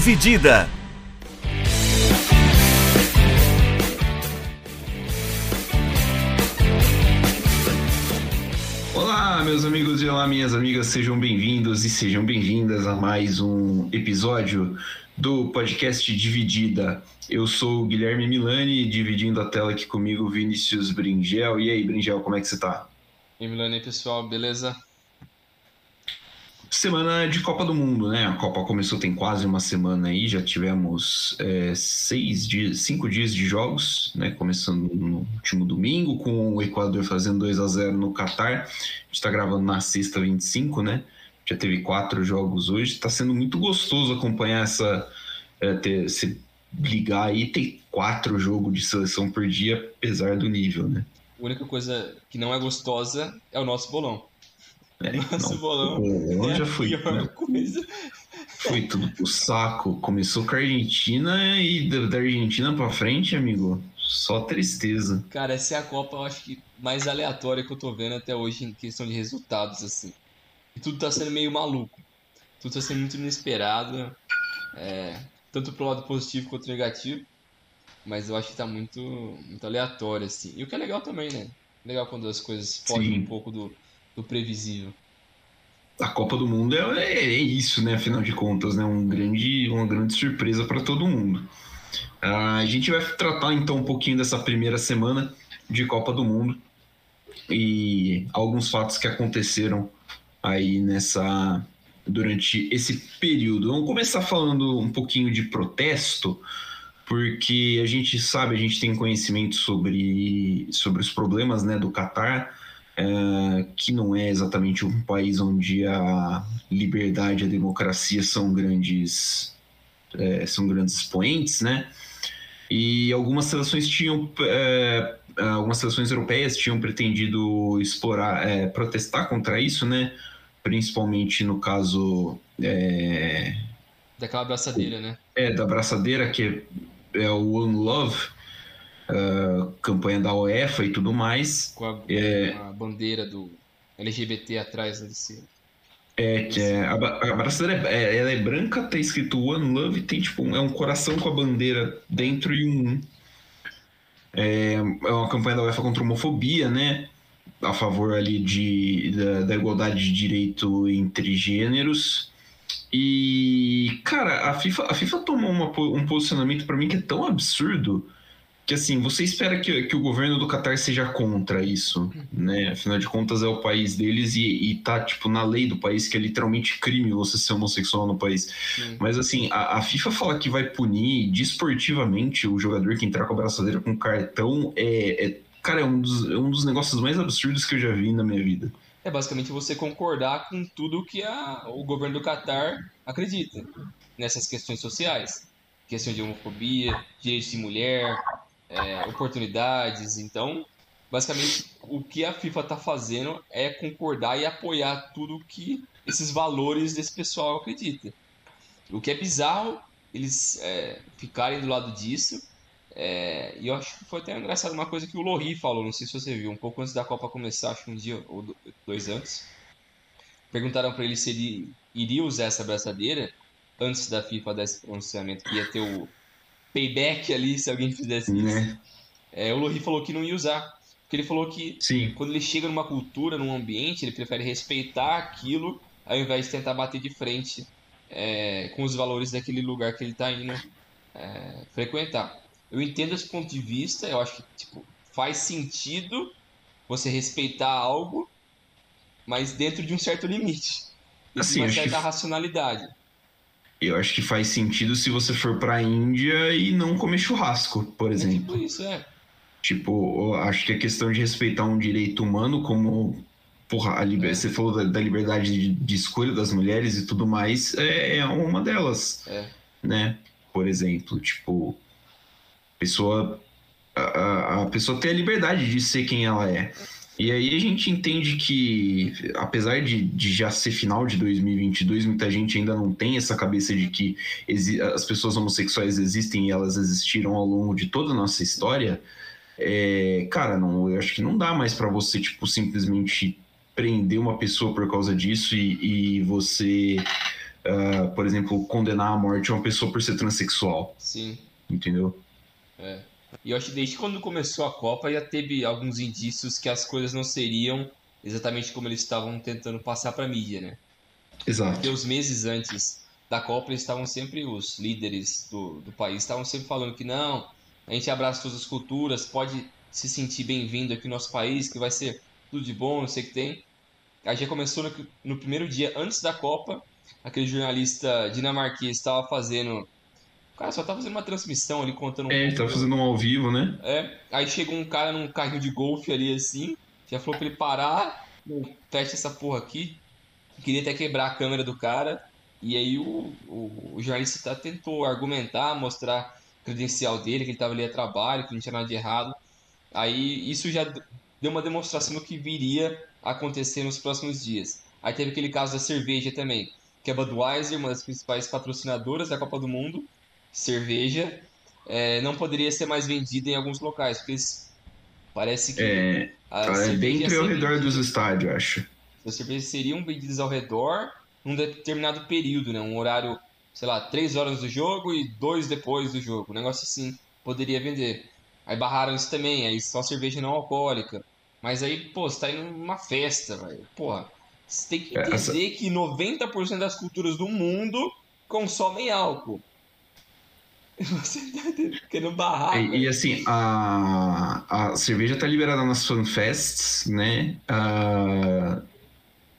Dividida. Olá, meus amigos e olá, minhas amigas, sejam bem-vindos e sejam bem-vindas a mais um episódio do podcast Dividida. Eu sou o Guilherme Milani, dividindo a tela aqui comigo, Vinícius Bringel. E aí, Bringel, como é que você tá? E Milani, pessoal, beleza? Semana de Copa do Mundo, né? A Copa começou tem quase uma semana aí, já tivemos é, seis dias, cinco dias de jogos, né? Começando no último domingo, com o Equador fazendo 2 a 0 no Catar. A gente está gravando na sexta 25, né? Já teve quatro jogos hoje. Está sendo muito gostoso acompanhar essa. É, ter, se ligar aí, tem quatro jogos de seleção por dia, apesar do nível, né? A única coisa que não é gostosa é o nosso bolão. É, Nosso não, bolão bolão é já a foi pior tudo, coisa. foi tudo pro saco. Começou com a Argentina e da, da Argentina pra frente, amigo, só tristeza. Cara, essa é a Copa, eu acho que mais aleatória que eu tô vendo até hoje em questão de resultados, assim. E tudo tá sendo meio maluco. Tudo tá sendo muito inesperado. é, tanto pro lado positivo quanto negativo. Mas eu acho que tá muito, muito aleatório, assim. E o que é legal também, né? Legal quando as coisas fogem Sim. um pouco do, do previsível. A Copa do Mundo é, é- é isso, né? Afinal de contas, né? Um grande, uma grande surpresa para todo mundo. Ah, a gente vai tratar então um pouquinho dessa primeira semana de Copa do Mundo e alguns fatos que aconteceram aí nessa durante esse período. Vamos começar falando um pouquinho de protesto, porque a gente sabe, a gente tem conhecimento sobre, sobre os problemas né, do Catar é, que não é exatamente um país onde a liberdade e a democracia são grandes é, são grandes expoentes, né? E algumas seleções tinham é, algumas seleções europeias tinham pretendido explorar é, protestar contra isso, né? Principalmente no caso Daquela abraçadeira, né? é, da braçadeira, que é o One Love, é, campanha da UEFA e tudo mais. Com a, É. a bandeira do LGBT atrás desse. É, que é, a, a braçadeira é, é- ela é branca, tá escrito One Love, tem tipo um- é um coração com a bandeira dentro e um. É, é uma campanha da UEFA contra a homofobia, né? A favor ali de, da, da igualdade de direito entre gêneros. E, cara, a FIFA, a FIFA tomou uma um posicionamento pra mim que é tão absurdo que, assim, você espera que, que o governo do Qatar seja contra isso, né? Afinal de contas, é o país deles e, e tá, tipo, na lei do país, que é literalmente crime você ser homossexual no país. Sim. Mas, assim, a, a FIFA fala que vai punir desportivamente o jogador que entrar com a braçadeira com cartão é... é- cara, é um, dos, é um dos negócios mais absurdos que eu já vi na minha vida. É basicamente você concordar com tudo que a, o governo do Catar acredita nessas questões sociais. Questão de homofobia, direitos de mulher, é, oportunidades. Então, basicamente, o que a FIFA está fazendo é concordar e apoiar tudo que esses valores desse pessoal acredita. O que é bizarro eles é, ficarem do lado disso. É, e eu acho que foi até engraçado uma coisa que o Lohri falou, não sei se você viu, um pouco antes da Copa começar, acho que um dia ou do- dois antes. Perguntaram para ele se ele iria usar essa braçadeira antes da FIFA dar esse pronunciamento, que ia ter o payback ali se alguém fizesse isso. Né? É, o Lohri falou que não ia usar, porque ele falou que Sim. quando ele chega numa cultura, num ambiente, ele prefere respeitar aquilo ao invés de tentar bater de frente é, com os valores daquele lugar que ele está indo é, frequentar. Eu entendo esse ponto de vista, eu acho que tipo, faz sentido você respeitar algo, mas dentro de um certo limite, de Assim, uma que certa f- racionalidade. Eu acho que faz sentido se você for pra Índia e não comer churrasco, por É exemplo. tipo isso, é. Tipo, eu acho que a questão de respeitar um direito humano como. Porra, a liber... É. você falou da, da liberdade de, de escolha das mulheres e tudo mais, é, é uma delas, É. né? Por exemplo, tipo, pessoa. A, a- a pessoa tem a liberdade de ser quem ela é. E aí a gente entende que, apesar de, de já ser final de 2022, muita gente ainda não tem essa cabeça de que as pessoas homossexuais existem e elas existiram ao longo de toda a nossa história. É, cara, não, eu acho que não dá mais pra você, tipo, simplesmente prender uma pessoa por causa disso e, e você uh, por exemplo, condenar à morte uma pessoa por ser transexual. Sim. Entendeu? É. E eu acho que desde quando começou a Copa já teve alguns indícios que as coisas não seriam exatamente como eles estavam tentando passar para a mídia, né? Exato. Porque os meses antes da Copa eles estavam sempre, os líderes do, do país estavam sempre falando que não, a gente abraça todas as culturas, pode se sentir bem-vindo aqui no nosso país, que vai ser tudo de bom, não sei o que tem. Aí já começou no, no primeiro dia antes da Copa, aquele jornalista dinamarquês estava fazendo cara só tá fazendo uma transmissão ali, contando um É, ele tá fazendo um ao vivo, né? É, aí chegou um cara num carrinho de golfe ali assim, já falou pra ele parar, fecha essa porra aqui. Queria até quebrar a câmera do cara. E aí o, o, o jornalista tá, tentou argumentar, mostrar credencial dele, que ele tava ali a trabalho, que não tinha nada de errado. Aí isso já deu uma demonstração do que viria a acontecer nos próximos dias. Aí teve aquele caso da cerveja também, que a Budweiser, uma das principais patrocinadoras da Copa do Mundo, cerveja é, não poderia ser mais vendida em alguns locais, porque parece que. É, é dentro e ao redor dos estádios, acho. As cervejas seriam vendidas ao redor num determinado período, né? Um horário, sei lá, três horas do jogo e dois depois do jogo. Um negócio assim poderia vender. Aí barraram isso também, aí só cerveja não alcoólica. Mas aí, pô, você tá indo numa festa, velho. Porra, você tem que é, entender Essa... que 90% das culturas do mundo consomem álcool. Você tá querendo barrar. E, e, assim, a, a cerveja tá liberada nas fanfests, né? Uh,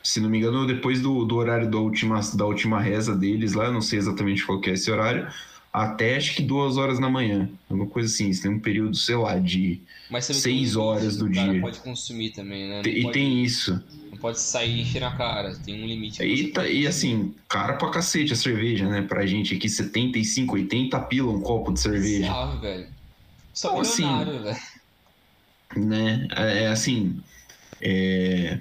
se não me engano, depois do, do horário da última, da última reza deles lá, não sei exatamente qual é esse horário, até acho que duas horas da manhã. Alguma coisa assim. Isso tem um período, sei lá, de seis horas do dia. pode consumir também, né? e pode... tem isso pode sair e encher na cara, tem um limite. E, tá, e assim, cara pra cacete a cerveja, né? Pra gente aqui, 75, 80 pila um copo de cerveja. Bizarro, velho. Só então, assim, velho. Né? É, é assim. É...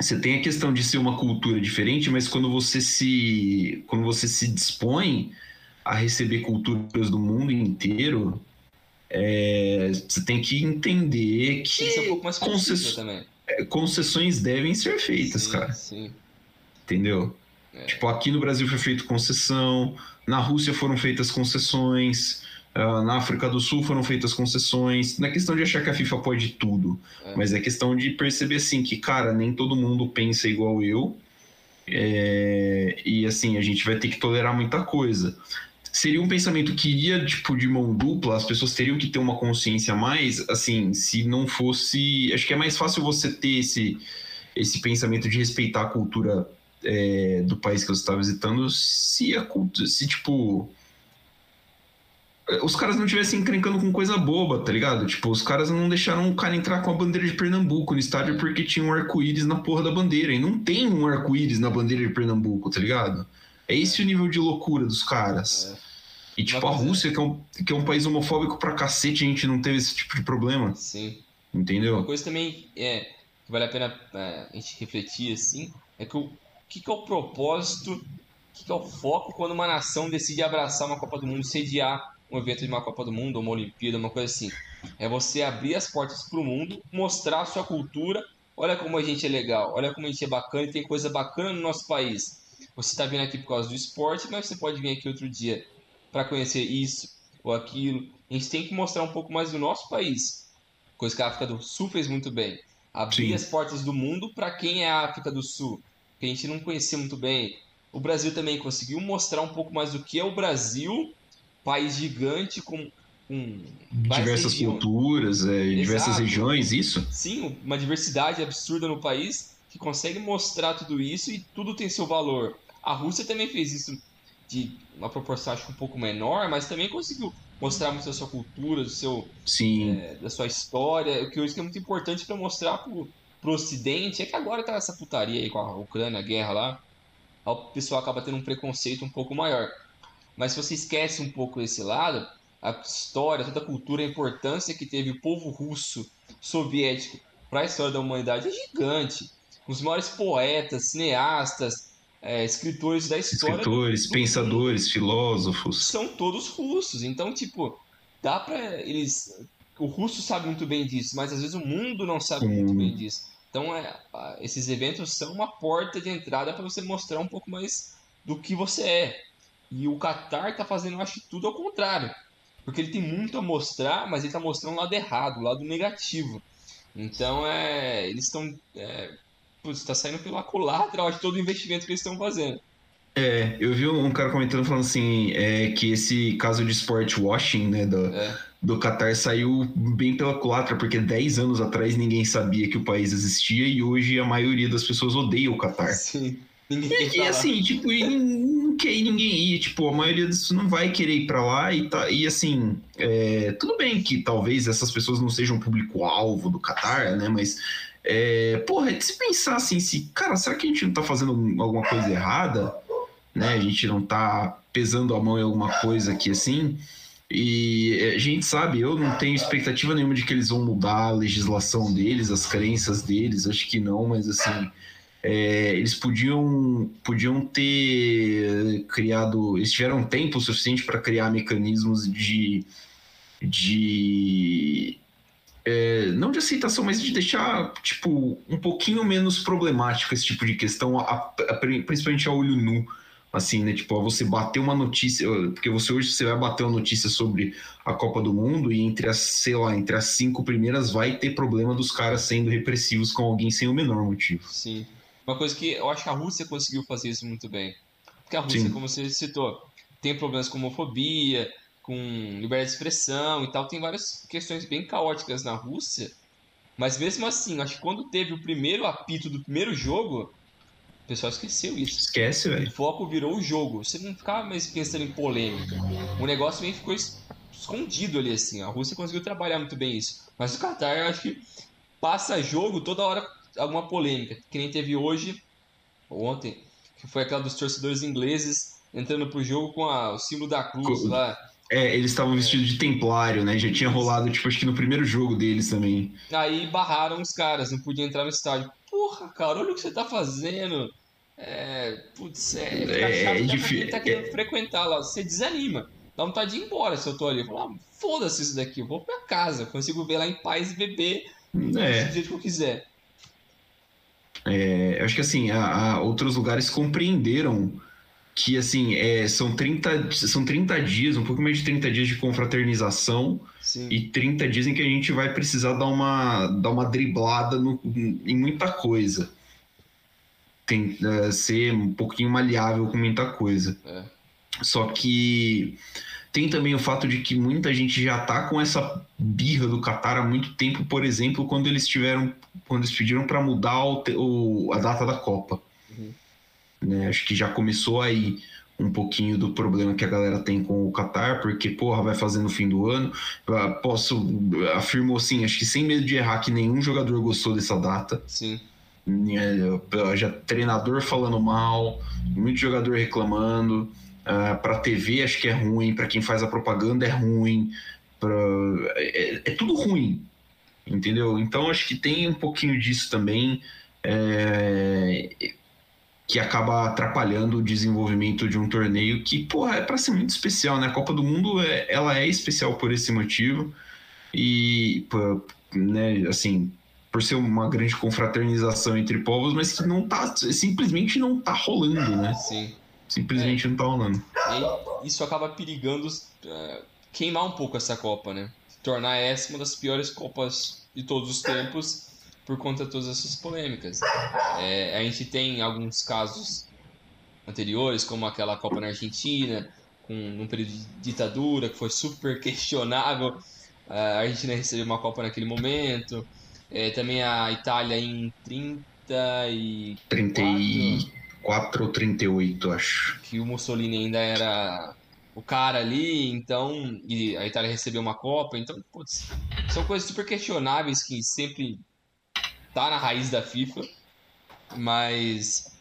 Você tem a questão de ser uma cultura diferente, mas quando você se. Quando você se dispõe a receber culturas do mundo inteiro, é, você tem que entender que. Um pouco mais concess... também concessões devem ser feitas, sim, cara. Sim. Entendeu? É. Tipo, aqui no Brasil foi feito concessão, na Rússia foram feitas concessões, uh, na África do Sul foram feitas concessões. Não é questão de achar que a FIFA pode tudo, é. mas é questão de perceber assim que, cara, nem todo mundo pensa igual eu. É, e assim, a gente vai ter que tolerar muita coisa seria um pensamento que iria tipo de mão dupla, as pessoas teriam que ter uma consciência mais, assim, se não fosse, acho que é mais fácil você ter esse esse pensamento de respeitar a cultura é, do país que você está visitando, se a cultura, se tipo os caras não estivessem encrencando com coisa boba, tá ligado? Tipo, os caras não deixaram o cara entrar com a bandeira de Pernambuco no estádio porque tinha um arco-íris na porra da bandeira. E não tem um arco-íris na bandeira de Pernambuco, tá ligado? É esse o nível de loucura dos caras. É. E tipo, a Rússia, que é, um, que é um país homofóbico pra cacete, a gente não teve esse tipo de problema. Sim. Entendeu? Uma coisa também é, que vale a pena é, a gente refletir, assim, é que o que, que é o propósito, o que, que é o foco quando uma nação decide abraçar uma Copa do Mundo, sediar um evento de uma Copa do Mundo, uma Olimpíada, uma coisa assim. É você abrir as portas para o mundo, mostrar a sua cultura. Olha como a gente é legal, olha como a gente é bacana e tem coisa bacana no nosso país. Você está vindo aqui por causa do esporte, mas você pode vir aqui outro dia para conhecer isso ou aquilo. A gente tem que mostrar um pouco mais do nosso país, coisa que a África do Sul fez muito bem. Abrir Sim. as portas do mundo para quem é a África do Sul, que a gente não conhecia muito bem. O Brasil também conseguiu mostrar um pouco mais do que é o Brasil, país gigante com, com diversas culturas, é, diversas regiões, isso? Sim, uma diversidade absurda no país que consegue mostrar tudo isso e tudo tem seu valor. A Rússia também fez isso de uma proporção acho um pouco menor, mas também conseguiu mostrar muito da sua cultura, do seu, é, da sua história, o que hoje é muito importante para mostrar pro, pro Ocidente é que agora tá essa putaria aí com a Ucrânia, a guerra lá, o pessoal acaba tendo um preconceito um pouco maior. Mas se você esquece um pouco desse lado, a história, toda a cultura, a importância que teve o povo russo soviético para a história da humanidade é gigante. Os maiores poetas, cineastas, é, escritores da história. Escritores, do, pensadores, filósofos. São todos russos. Então, tipo, dá pra eles. O russo sabe muito bem disso, mas às vezes o mundo não sabe hum. muito bem disso. Então, é, esses eventos são uma porta de entrada para você mostrar um pouco mais do que você é. E o Qatar tá fazendo, eu acho, tudo ao contrário. Porque ele tem muito a mostrar, mas ele tá mostrando o lado errado, o lado negativo. Então, é, eles estão. É, putz, tá saindo pela culatra, acho, todo o investimento que eles estão fazendo. É, eu vi um cara comentando falando assim, é, que esse caso de sport washing, né, do, é. do Qatar saiu bem pela culatra, porque 10 anos atrás ninguém sabia que o país existia e hoje a maioria das pessoas odeia o Qatar. Sim. E, e assim, tipo, e não quer ir ninguém ir, tipo, a maioria disso não vai querer ir pra lá e, tá, e assim, é, tudo bem que talvez essas pessoas não sejam público-alvo do Qatar, né, mas é, porra, é de se pensar assim, se, cara, será que a gente não tá fazendo alguma coisa errada? né? A gente não tá pesando a mão em alguma coisa aqui assim. E a gente sabe, eu não tenho expectativa nenhuma de que eles vão mudar a legislação deles, as crenças deles, acho que não, mas assim, é, eles podiam, podiam ter criado, eles tiveram tempo suficiente para criar mecanismos de, de é, não de aceitação, mas de deixar, tipo, um pouquinho menos problemático esse tipo de questão, a, a, principalmente a olho nu assim, né? Tipo, você bater uma notícia, porque você hoje você vai bater uma notícia sobre a Copa do Mundo e entre as, sei lá, entre as cinco primeiras vai ter problema dos caras sendo repressivos com alguém sem o menor motivo. Sim. Uma coisa que eu acho que a Rússia conseguiu fazer isso muito bem. Porque a Rússia, Sim. como você citou, tem problemas com homofobia, com liberdade de expressão e tal, tem várias questões bem caóticas na Rússia. Mas mesmo assim, acho que quando teve o primeiro apito do primeiro jogo, pessoal esqueceu isso. Esquece, velho. O foco virou o jogo. Você não ficava mais pensando em polêmica. O negócio meio ficou escondido ali, assim. A Rússia conseguiu trabalhar muito bem isso. Mas o Qatar, eu acho que passa jogo toda hora alguma polêmica. Que nem teve hoje, ontem, que foi aquela dos torcedores ingleses entrando pro jogo com a, o símbolo da cruz lá. É, eles estavam vestidos de templário, né? Já tinha rolado, tipo, acho que no primeiro jogo deles também. Aí barraram os caras, não podiam entrar no estádio. Porra, cara, olha o que você tá fazendo. É, putz, é, é, é difícil. tá querendo é... frequentar lá, você desanima. Dá vontade de ir embora se eu tô ali. Falar, ah, foda-se isso daqui, eu vou pra casa, consigo ver lá em paz e beber é. do jeito que eu quiser. É, acho que assim, a, a outros lugares compreenderam que assim, é, são, 30, são 30 dias, um pouco mais de 30 dias de confraternização Sim. e 30 dias em que a gente vai precisar dar uma, dar uma driblada no, em muita coisa tem, uh, ser um pouquinho maleável com muita coisa. É. Só que tem também o fato de que muita gente já tá com essa birra do Qatar há muito tempo, por exemplo, quando eles tiveram, quando eles pediram para mudar o, o, a data da Copa. Né, acho que já começou aí um pouquinho do problema que a galera tem com o Qatar, porque, porra, vai fazer no fim do ano. Posso, afirmo assim, acho que sem medo de errar, que nenhum jogador gostou dessa data. Sim já treinador falando mal, muito jogador reclamando. Uh, para TV acho que é ruim, para quem faz a propaganda é ruim, pra... é, é, tudo ruim, entendeu? Então acho que tem um pouquinho disso também é... que acaba atrapalhando o desenvolvimento de um torneio que, porra, é para ser muito especial, né? A Copa do Mundo é, ela é especial por esse motivo e, né, assim, por ser uma grande confraternização entre povos, mas que não tá, simplesmente não tá rolando, né? Sim. Simplesmente é. não tá rolando. E isso acaba perigando uh, queimar um pouco essa Copa, né? Tornar essa uma das piores Copas de todos os tempos por conta de todas essas polêmicas. É, a gente tem alguns casos anteriores, como aquela Copa na Argentina, com um período de ditadura que foi super questionável. A Argentina recebeu uma Copa naquele momento. É, também a Itália em 30 e 34 ou 38, acho. Que o Mussolini ainda era o cara ali, então. E a Itália recebeu uma Copa, então, putz, são coisas super questionáveis que sempre tá na raiz da FIFA, mas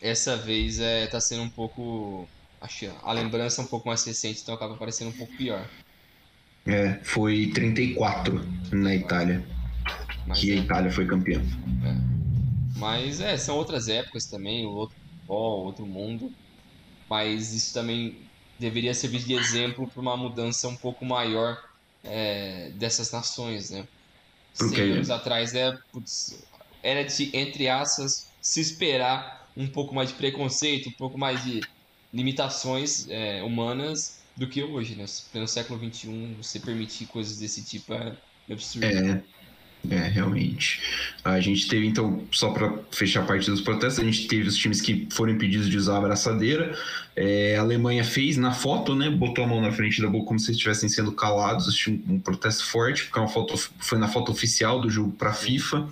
essa vez é, tá sendo um pouco. Acho a lembrança é um pouco mais recente, então acaba parecendo um pouco pior. É, foi 34 na Itália. Mas que é. a Itália foi campeã. É. Mas é, são outras épocas também, outro futebol, outro mundo. Mas isso também deveria servir de exemplo para uma mudança um pouco maior é, dessas nações, né? Porque... 100 anos atrás é, putz, era de, entre aspas, se esperar um pouco mais de preconceito, um pouco mais de limitações é, humanas do que hoje, né? No século XXI, você permitir coisas desse tipo é absurdo. É, é, realmente. A gente teve, então, só para fechar a parte dos protestos, a gente teve os times que foram impedidos de usar a abraçadeira. É, a Alemanha fez na foto, né? Botou a mão na frente da boca como se estivessem sendo calados. Tinha um, protesto forte, porque é uma foto, foi na foto oficial do jogo para a FIFA.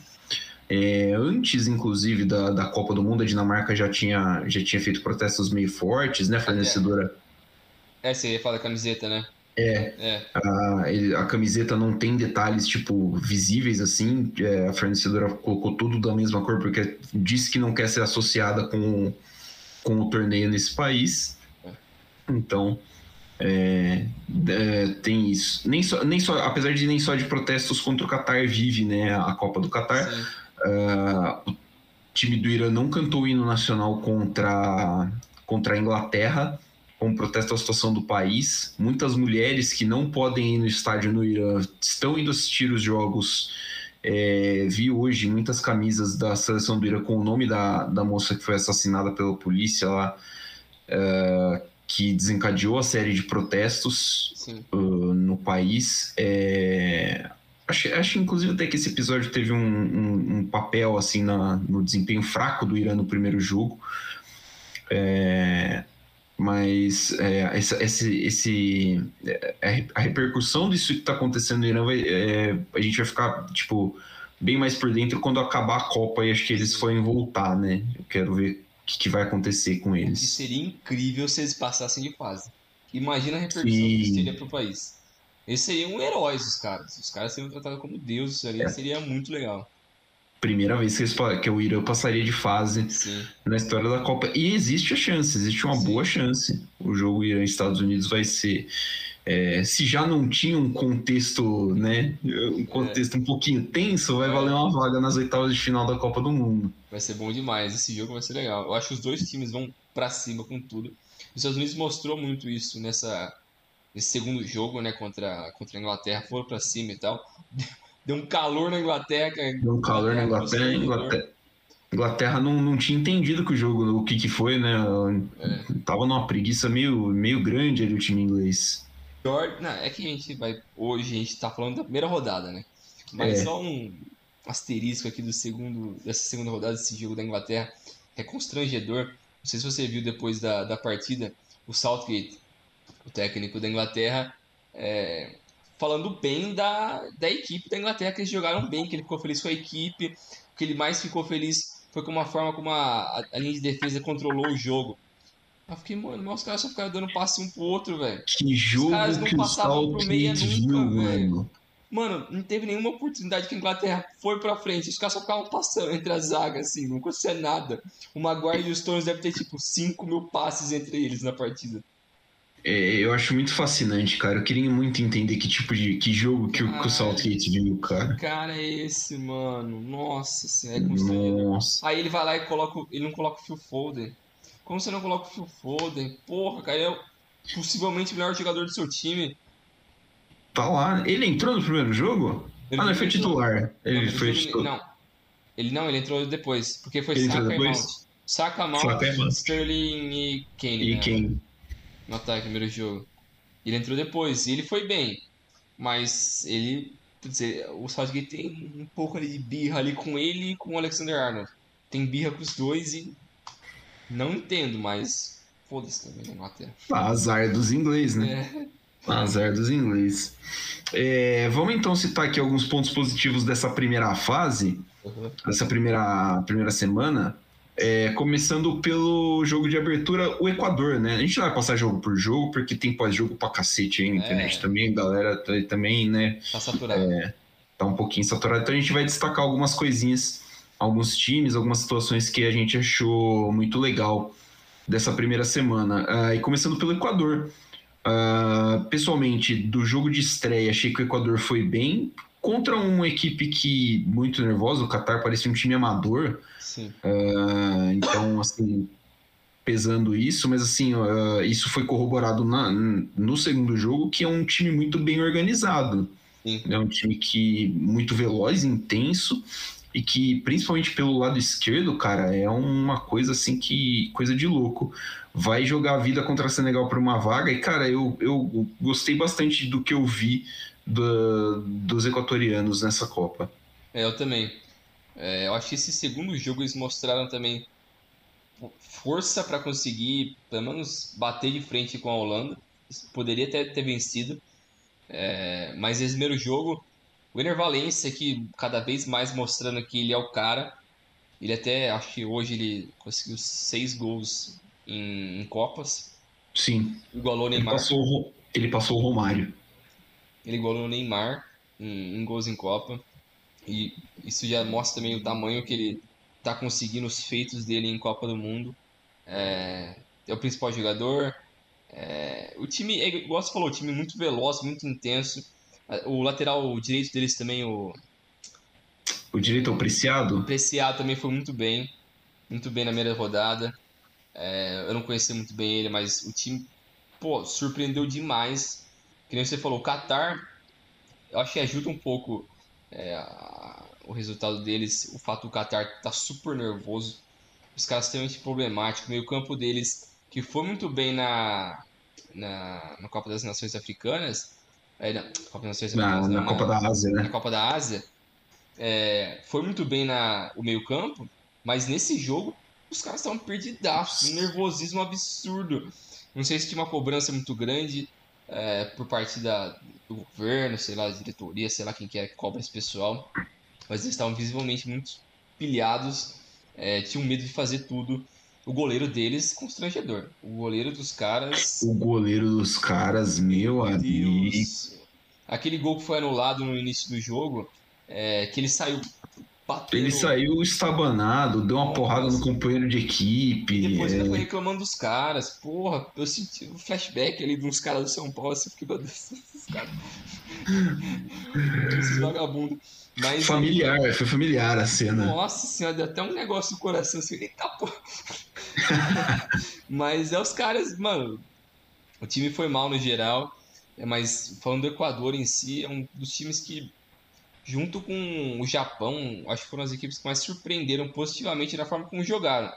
É, antes, inclusive, da, da Copa do Mundo, a Dinamarca já tinha, já tinha feito protestos meio fortes, né? Fornecedora. É, você ia falar da camiseta, né? É, é. A, a, camiseta não tem detalhes, tipo, visíveis assim. É, a fornecedora colocou tudo da mesma cor porque disse que não quer ser associada com, com o torneio nesse país. Então, é, é, tem isso. Nem só, nem só, apesar de nem só de protestos contra o Qatar vive né, a Copa do Qatar. Uh, o time do Irã não cantou o hino nacional contra, contra a Inglaterra como protesto à situação do país. Muitas mulheres que não podem ir no estádio no Irã estão indo assistir os jogos. É, vi hoje muitas camisas da seleção do Irã com o nome da, da moça que foi assassinada pela polícia lá, é, que desencadeou a série de protestos uh, no país. É, acho, acho, inclusive, até que esse episódio teve um, um, um papel assim na, no desempenho fraco do Irã no primeiro jogo. É, mas é, esse, esse, esse, é, a repercussão disso que está acontecendo no Irã, vai, é, a gente vai ficar, tipo, bem mais por dentro quando acabar a Copa e acho que eles forem voltar, né? Eu quero ver o que, que vai acontecer com eles. E seria incrível se eles passassem de fase. Imagina a repercussão Sim. que seria para o país. Eles seriam heróis, os caras. Os caras seriam tratados como deuses, seria, é. seria muito legal primeira vez que, que o Irã passaria de fase Sim. na história da Copa. E existe a chance, existe uma Sim. boa chance. O jogo Irã-Estados Unidos vai ser. É, se já não tinha um contexto, né, um contexto é. um pouquinho tenso, vai é. valer uma vaga nas oitavas de final da Copa do Mundo. Vai ser bom demais, esse jogo vai ser legal. Eu acho que os dois times vão para cima com tudo. Os Estados Unidos mostrou muito isso nessa nesse segundo jogo, né, contra contra a Inglaterra, foram para cima e tal. Deu um calor na Inglaterra. Deu um calor na Inglaterra. Inglaterra, Inglaterra não, não tinha entendido que o jogo, o que que foi, né? É. Tava numa preguiça meio, meio grande ali o time inglês. Não, é que a gente vai. Hoje a gente tá falando da primeira rodada, né? Mas é. só um asterisco aqui do segundo, dessa segunda rodada, desse jogo da Inglaterra, é constrangedor. Não sei se você viu depois da, da partida, o Southgate, o técnico da Inglaterra, é, falando bem da, da equipe da Inglaterra, que eles jogaram bem, que ele ficou feliz com a equipe, que ele mais ficou feliz foi com uma forma como a, a linha de defesa controlou o jogo. Eu fiquei, mano, os caras só ficaram dando passe um pro outro, velho. Que jogo os caras não que passavam pro meia nunca, velho. Mano, não teve nenhuma oportunidade que a Inglaterra foi pra frente. Os caras só ficavam passando entre as zagas, assim, não acontecia nada. O Maguire e os Stones devem ter, tipo, 5 mil passes entre eles na partida. É, eu acho muito fascinante, cara. Eu queria muito entender que tipo de que jogo que, o, que o Southgate viu, cara. cara é esse, mano? Nossa senhora, é Nossa. Aí ele vai lá e coloca. Ele não coloca o Phil Foden. Como você não coloca o Phil Foden? Porra, cara, é possivelmente o melhor jogador do seu time. Tá lá. Ele entrou no primeiro jogo? Ele ah, não, ele foi titular. Ele não, foi titular. Não. Ele não, ele entrou depois. Porque foi ele Saka e Mount. Saka, Mount, Sterling e Kane. E né? Kane no ataque no primeiro jogo. Ele entrou depois e ele foi bem. Mas ele. Dizer, o Southgate tem um pouco ali de birra ali com ele e com o Alexander Arnold. Tem birra com os dois e. Não entendo, mas. Foda-se também Inglaterra. Azar dos ingleses, né? É. Azar dos ingleses. É, vamos então citar aqui alguns pontos positivos dessa primeira fase, uhum. dessa primeira, primeira semana. É, começando pelo jogo de abertura, o Equador, né? A gente não vai passar jogo por jogo, porque tem pós-jogo pra cacete aí na internet é. também, galera tá também, né? Tá saturado. É, tá um pouquinho saturado. Então a gente vai destacar algumas coisinhas, alguns times, algumas situações que a gente achou muito legal dessa primeira semana. Uh, e começando pelo Equador. Uh, pessoalmente, do jogo de estreia, achei que o Equador foi bem, contra uma equipe que muito nervosa, o Qatar parecia um time amador. Uh, então, assim, pesando isso, mas assim, uh, isso foi corroborado na, no segundo jogo, que é um time muito bem organizado. Sim. É um time que muito veloz, intenso e que, principalmente pelo lado esquerdo, cara, é uma coisa assim que. coisa de louco. Vai jogar a vida contra Senegal por uma vaga, e, cara, eu, eu gostei bastante do que eu vi do, dos equatorianos nessa Copa. É, eu também. É, eu acho que esse segundo jogo eles mostraram também força para conseguir, pelo menos, bater de frente com a Holanda. Poderia até ter vencido. É, mas esse primeiro jogo, o Ener Valencia, que cada vez mais mostrando que ele é o cara. Ele até, acho que hoje ele conseguiu seis gols em, em Copas. Sim. Igualou o Neymar. Ele passou, ele passou o Romário. Ele igualou o Neymar em, em gols em Copa. E isso já mostra também o tamanho que ele está conseguindo, os feitos dele em Copa do Mundo. É, é o principal jogador. É, o time, é, igual você falou, o time muito veloz, muito intenso. O lateral direito deles também, o. O direito ao Preciado? O Preciado também foi muito bem. Muito bem na primeira rodada. É, eu não conhecia muito bem ele, mas o time, pô, surpreendeu demais. Que nem você falou, o Qatar, eu acho que ajuda um pouco é, o resultado deles, o fato do Qatar tá super nervoso, os caras extremamente problemáticos, meio campo deles, que foi muito bem na, na, na Copa das Nações Africanas, é, não, Copa das Nações Africanas, na, na, Copa da Ásia, né? Na Copa da Ásia, é, foi muito bem na, o meio campo, mas nesse jogo os caras estavam perdidaços, um nervosismo absurdo. Não sei se tinha uma cobrança muito grande, é, por parte da, do governo, sei lá, diretoria, sei lá quem que é que cobra esse pessoal, mas eles estavam visivelmente muito pilhados, é, tinham medo de fazer tudo. O goleiro deles, constrangedor. O goleiro dos caras. O goleiro dos caras, meu, meu amigo. Aquele gol que foi anulado no início do jogo, é, que ele saiu Bateu. Ele saiu estabanado, deu uma Nossa. porrada no companheiro de equipe. Depois é... ele foi reclamando dos caras. Porra, eu senti um flashback ali de uns caras do São Paulo. Assim, fiquei, meu Deus, esses caras. esses vagabundos. Mas, familiar, ele... foi familiar a cena. Nossa senhora, deu até um negócio no coração assim, eita porra. mas é os caras, mano. O time foi mal no geral. É, mas falando do Equador em si, é um dos times que junto com o Japão, acho que foram as equipes que mais surpreenderam positivamente na forma como jogaram.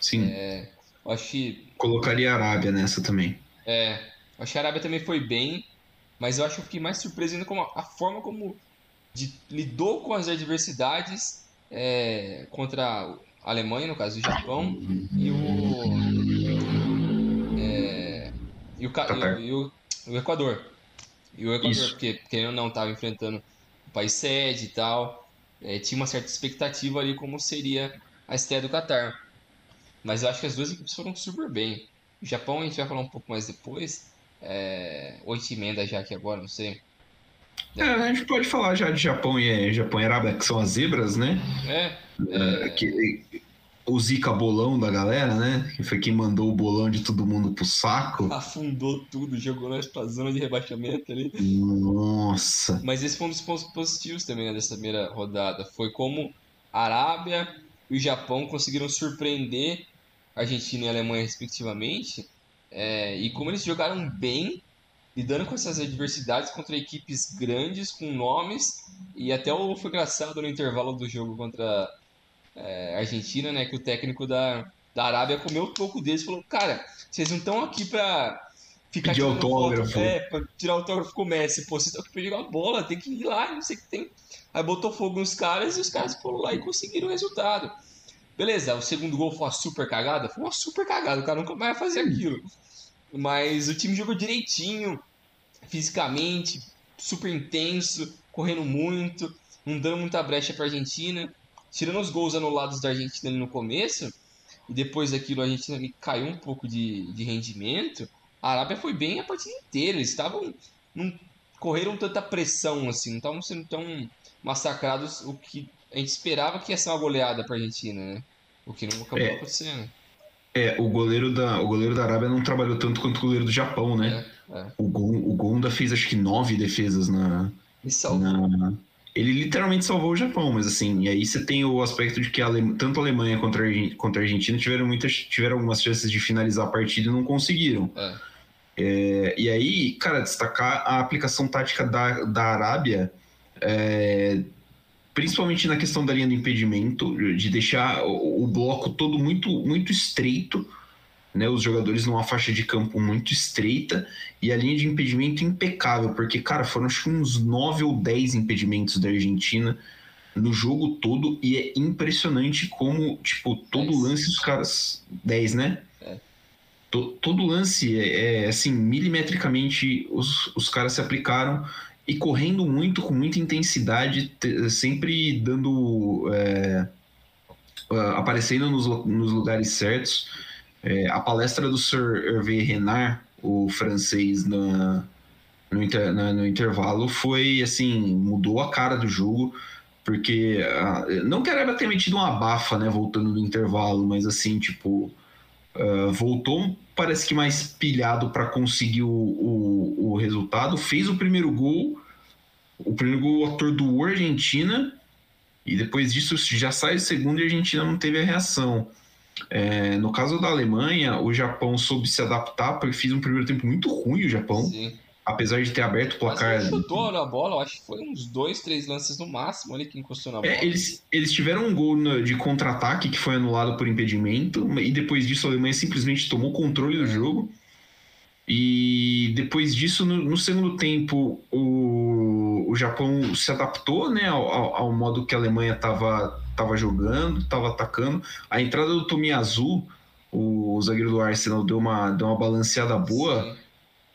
Sim. É, acho que. Colocaria a Arábia nessa também. É. Acho que a Arábia também foi bem, mas eu acho que fiquei mais surpreso ainda com a, forma como de, lidou com as adversidades é, contra a Alemanha, no caso o Japão, e o. É, e, o, e, o, e o Equador. E o Equador, Isso. porque ou não, estava enfrentando país sede e tal. É, tinha uma certa expectativa ali como seria a estreia do Qatar. Mas eu acho que as duas equipes foram super bem. O Japão a gente vai falar um pouco mais depois. É... Ou a gente emenda já aqui agora, não sei. É, a gente pode falar já de Japão e Japão e Arábia, que são as zebras, né? É. é... Que, o Zika bolão da galera, né? Que foi quem mandou o bolão de todo mundo pro saco. Afundou tudo, jogou nós pra zona de rebaixamento ali. Nossa. Mas esse foi um dos pontos positivos também né, dessa primeira rodada. Foi como a Arábia e o Japão conseguiram surpreender a Argentina e a Alemanha, respectivamente. É, e como eles jogaram bem, lidando com essas adversidades contra equipes grandes, com nomes. E até o, foi engraçado no intervalo do jogo contra é, Argentina, né? Que o técnico da, da Arábia comeu um pouco deles e falou: Cara, vocês não estão aqui pra ficar Pedir autógrafo. Foto, é, pra tirar autógrafo com o Messi. Pô, vocês estão aqui pra jogar bola, tem que ir lá, não sei o que tem. Aí botou fogo nos caras e os caras foram lá e conseguiram o resultado. Beleza, o segundo gol foi uma super cagada? Foi uma super cagada, o cara nunca mais vai fazer aquilo. Mas o time jogou direitinho, fisicamente, super intenso, correndo muito, não dando muita brecha pra Argentina tirando os gols anulados da Argentina ali no começo, e depois daquilo a Argentina caiu um pouco de, de rendimento, a Arábia foi bem a partida inteira. Eles estavam. Não correram tanta pressão assim, não estavam sendo tão massacrados o que a gente esperava que ia ser uma goleada para a Argentina, né? O que não acabou é, acontecendo. É, o goleiro, da, o goleiro da Arábia não trabalhou tanto quanto o goleiro do Japão, né? É, é. O, Gon, o Gonda fez acho que nove defesas na. Na, ele literalmente salvou o Japão, mas assim, e aí você tem o aspecto de que a tanto a Alemanha contra a, contra a Argentina tiveram muitas, tiveram algumas chances de finalizar a partida e não conseguiram. É. É, e aí, cara, destacar a aplicação tática da, da Arábia, é, principalmente na questão da linha do impedimento, de deixar o, o bloco todo muito, muito estreito, né, os jogadores numa faixa de campo muito estreita e a linha de impedimento impecável, porque, cara, foram acho que uns 9 ou 10 impedimentos da Argentina no jogo todo e é impressionante como, tipo, todo lance os caras. 10, né? É. Todo lance é, é, assim, milimetricamente os, os caras se aplicaram e correndo muito, com muita intensidade, sempre dando. É, aparecendo nos, nos lugares certos. É, a palestra do Sir Hervé Renard, o francês, na, no, inter, na, no intervalo, foi assim: mudou a cara do jogo porque uh, não que a ter metido uma bafa, né, voltando do intervalo, mas assim, tipo, uh, voltou, parece que mais pilhado para conseguir o, o, o, resultado, fez o primeiro gol, o primeiro gol atordoou a Argentina, e depois disso já sai o segundo e a Argentina não teve a reação. É, no caso da Alemanha, o Japão soube se adaptar, porque fez um primeiro tempo muito ruim o Japão. Sim apesar de ter aberto o placar. Mas ele chutou na bola, acho que foi uns dois, três lances no máximo ali que encostou na é, bola. É, eles, eles tiveram um gol de contra-ataque que foi anulado por impedimento, e depois disso a Alemanha simplesmente tomou controle do jogo. E depois disso, no, no segundo tempo, o, o Japão se adaptou né, ao, ao modo que a Alemanha estava tava jogando, estava atacando. A entrada do Tomiyasu, o zagueiro do Arsenal, deu uma, deu uma balanceada boa.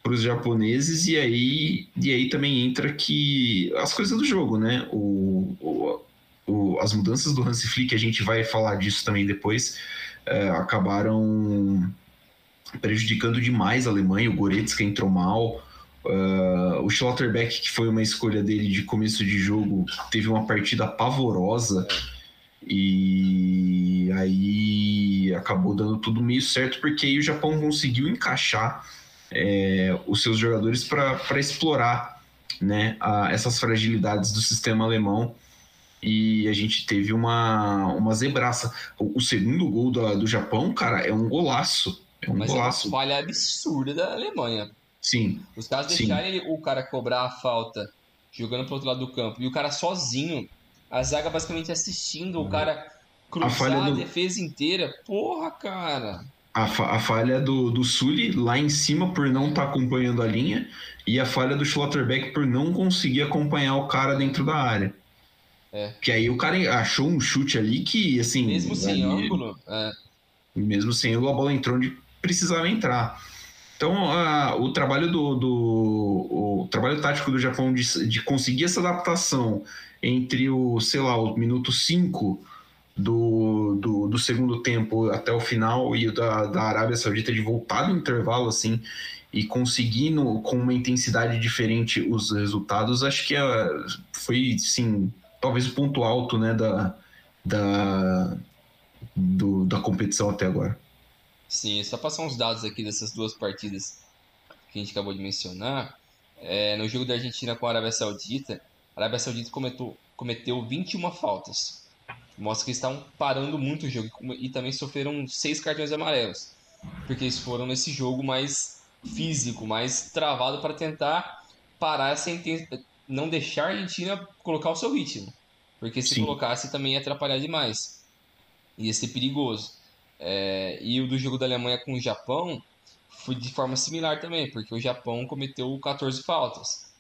Para os japoneses e aí e aí também entra que as coisas do jogo, né? O, o, o as mudanças do Hansi Flick, a gente vai falar disso também depois, é, acabaram prejudicando demais a Alemanha. O Goretzka entrou mal. Uh, o Schlotterbeck, que foi uma escolha dele de começo de jogo, teve uma partida pavorosa e aí acabou dando tudo meio certo, porque aí o Japão conseguiu encaixar é, os seus jogadores para explorar né, a, essas fragilidades do sistema alemão. E a gente teve uma, uma zebraça. O, o segundo gol do, do Japão, cara, é um golaço. É um Mas golaço. é uma falha absurda da Alemanha. Sim. Os caras deixarem o cara cobrar a falta jogando pro outro lado do campo e o cara sozinho, a zaga basicamente assistindo o cara cruzar a, a defesa inteira. Porra, cara a, fa a falha do, do Sully lá em cima por não estar tá acompanhando a linha e a falha do Schlotterbeck por não conseguir acompanhar o cara dentro da área. É. Que aí o cara achou um chute ali que, assim. Mesmo sem ali, ângulo. É. Mesmo sem ângulo, a bola entrou onde precisava entrar. Então, o trabalho do, do o trabalho tático do Japão de, de conseguir essa adaptação entre o, sei lá, o minuto 5 do, do, do, segundo tempo até o final e o da, da Arábia Saudita de voltar no intervalo assim e conseguindo com uma intensidade diferente os resultados, acho que é, foi sim talvez o ponto alto né, da, da, do, da competição até agora. Sim, só passar uns dados aqui dessas duas partidas que a gente acabou de mencionar. É, no jogo da Argentina com a Arábia Saudita, a Arábia Saudita cometeu, cometeu 21 faltas mostra que eles estavam parando muito o jogo e também sofreram seis cartões amarelos, porque eles foram nesse jogo mais físico, mais travado para tentar parar essa não deixar a Argentina colocar o seu ritmo, porque se Sim. colocasse também ia atrapalhar demais, ia ser perigoso. É, e o do jogo da Alemanha com o Japão foi de forma similar também, porque o Japão cometeu 14 faltas.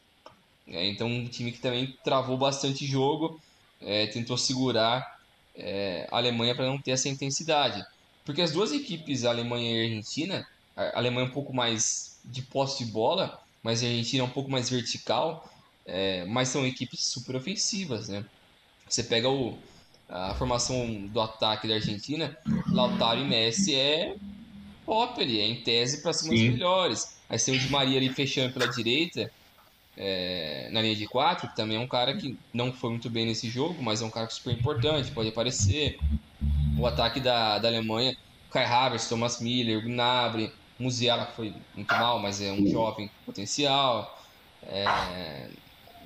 É, então, um time que também travou bastante jogo, é, tentou segurar é, a Alemanha para não ter essa intensidade. Porque as duas equipes, a Alemanha e a Argentina, a Alemanha é um pouco mais de posse de bola, mas a Argentina é um pouco mais vertical, é, mas são equipes super ofensivas, né? Você pega o, a formação do ataque da Argentina, Lautaro e Messi é ali, é em tese para cima dos melhores. Aí tem o Di Maria ali fechando pela direita, é, na linha de quatro, que também é um cara que não foi muito bem nesse jogo, mas é um cara super importante, pode aparecer. O ataque da, da Alemanha, Kai Havertz, Thomas Miller, Gnabry, Musiala, que foi muito mal, mas é um jovem potencial. É,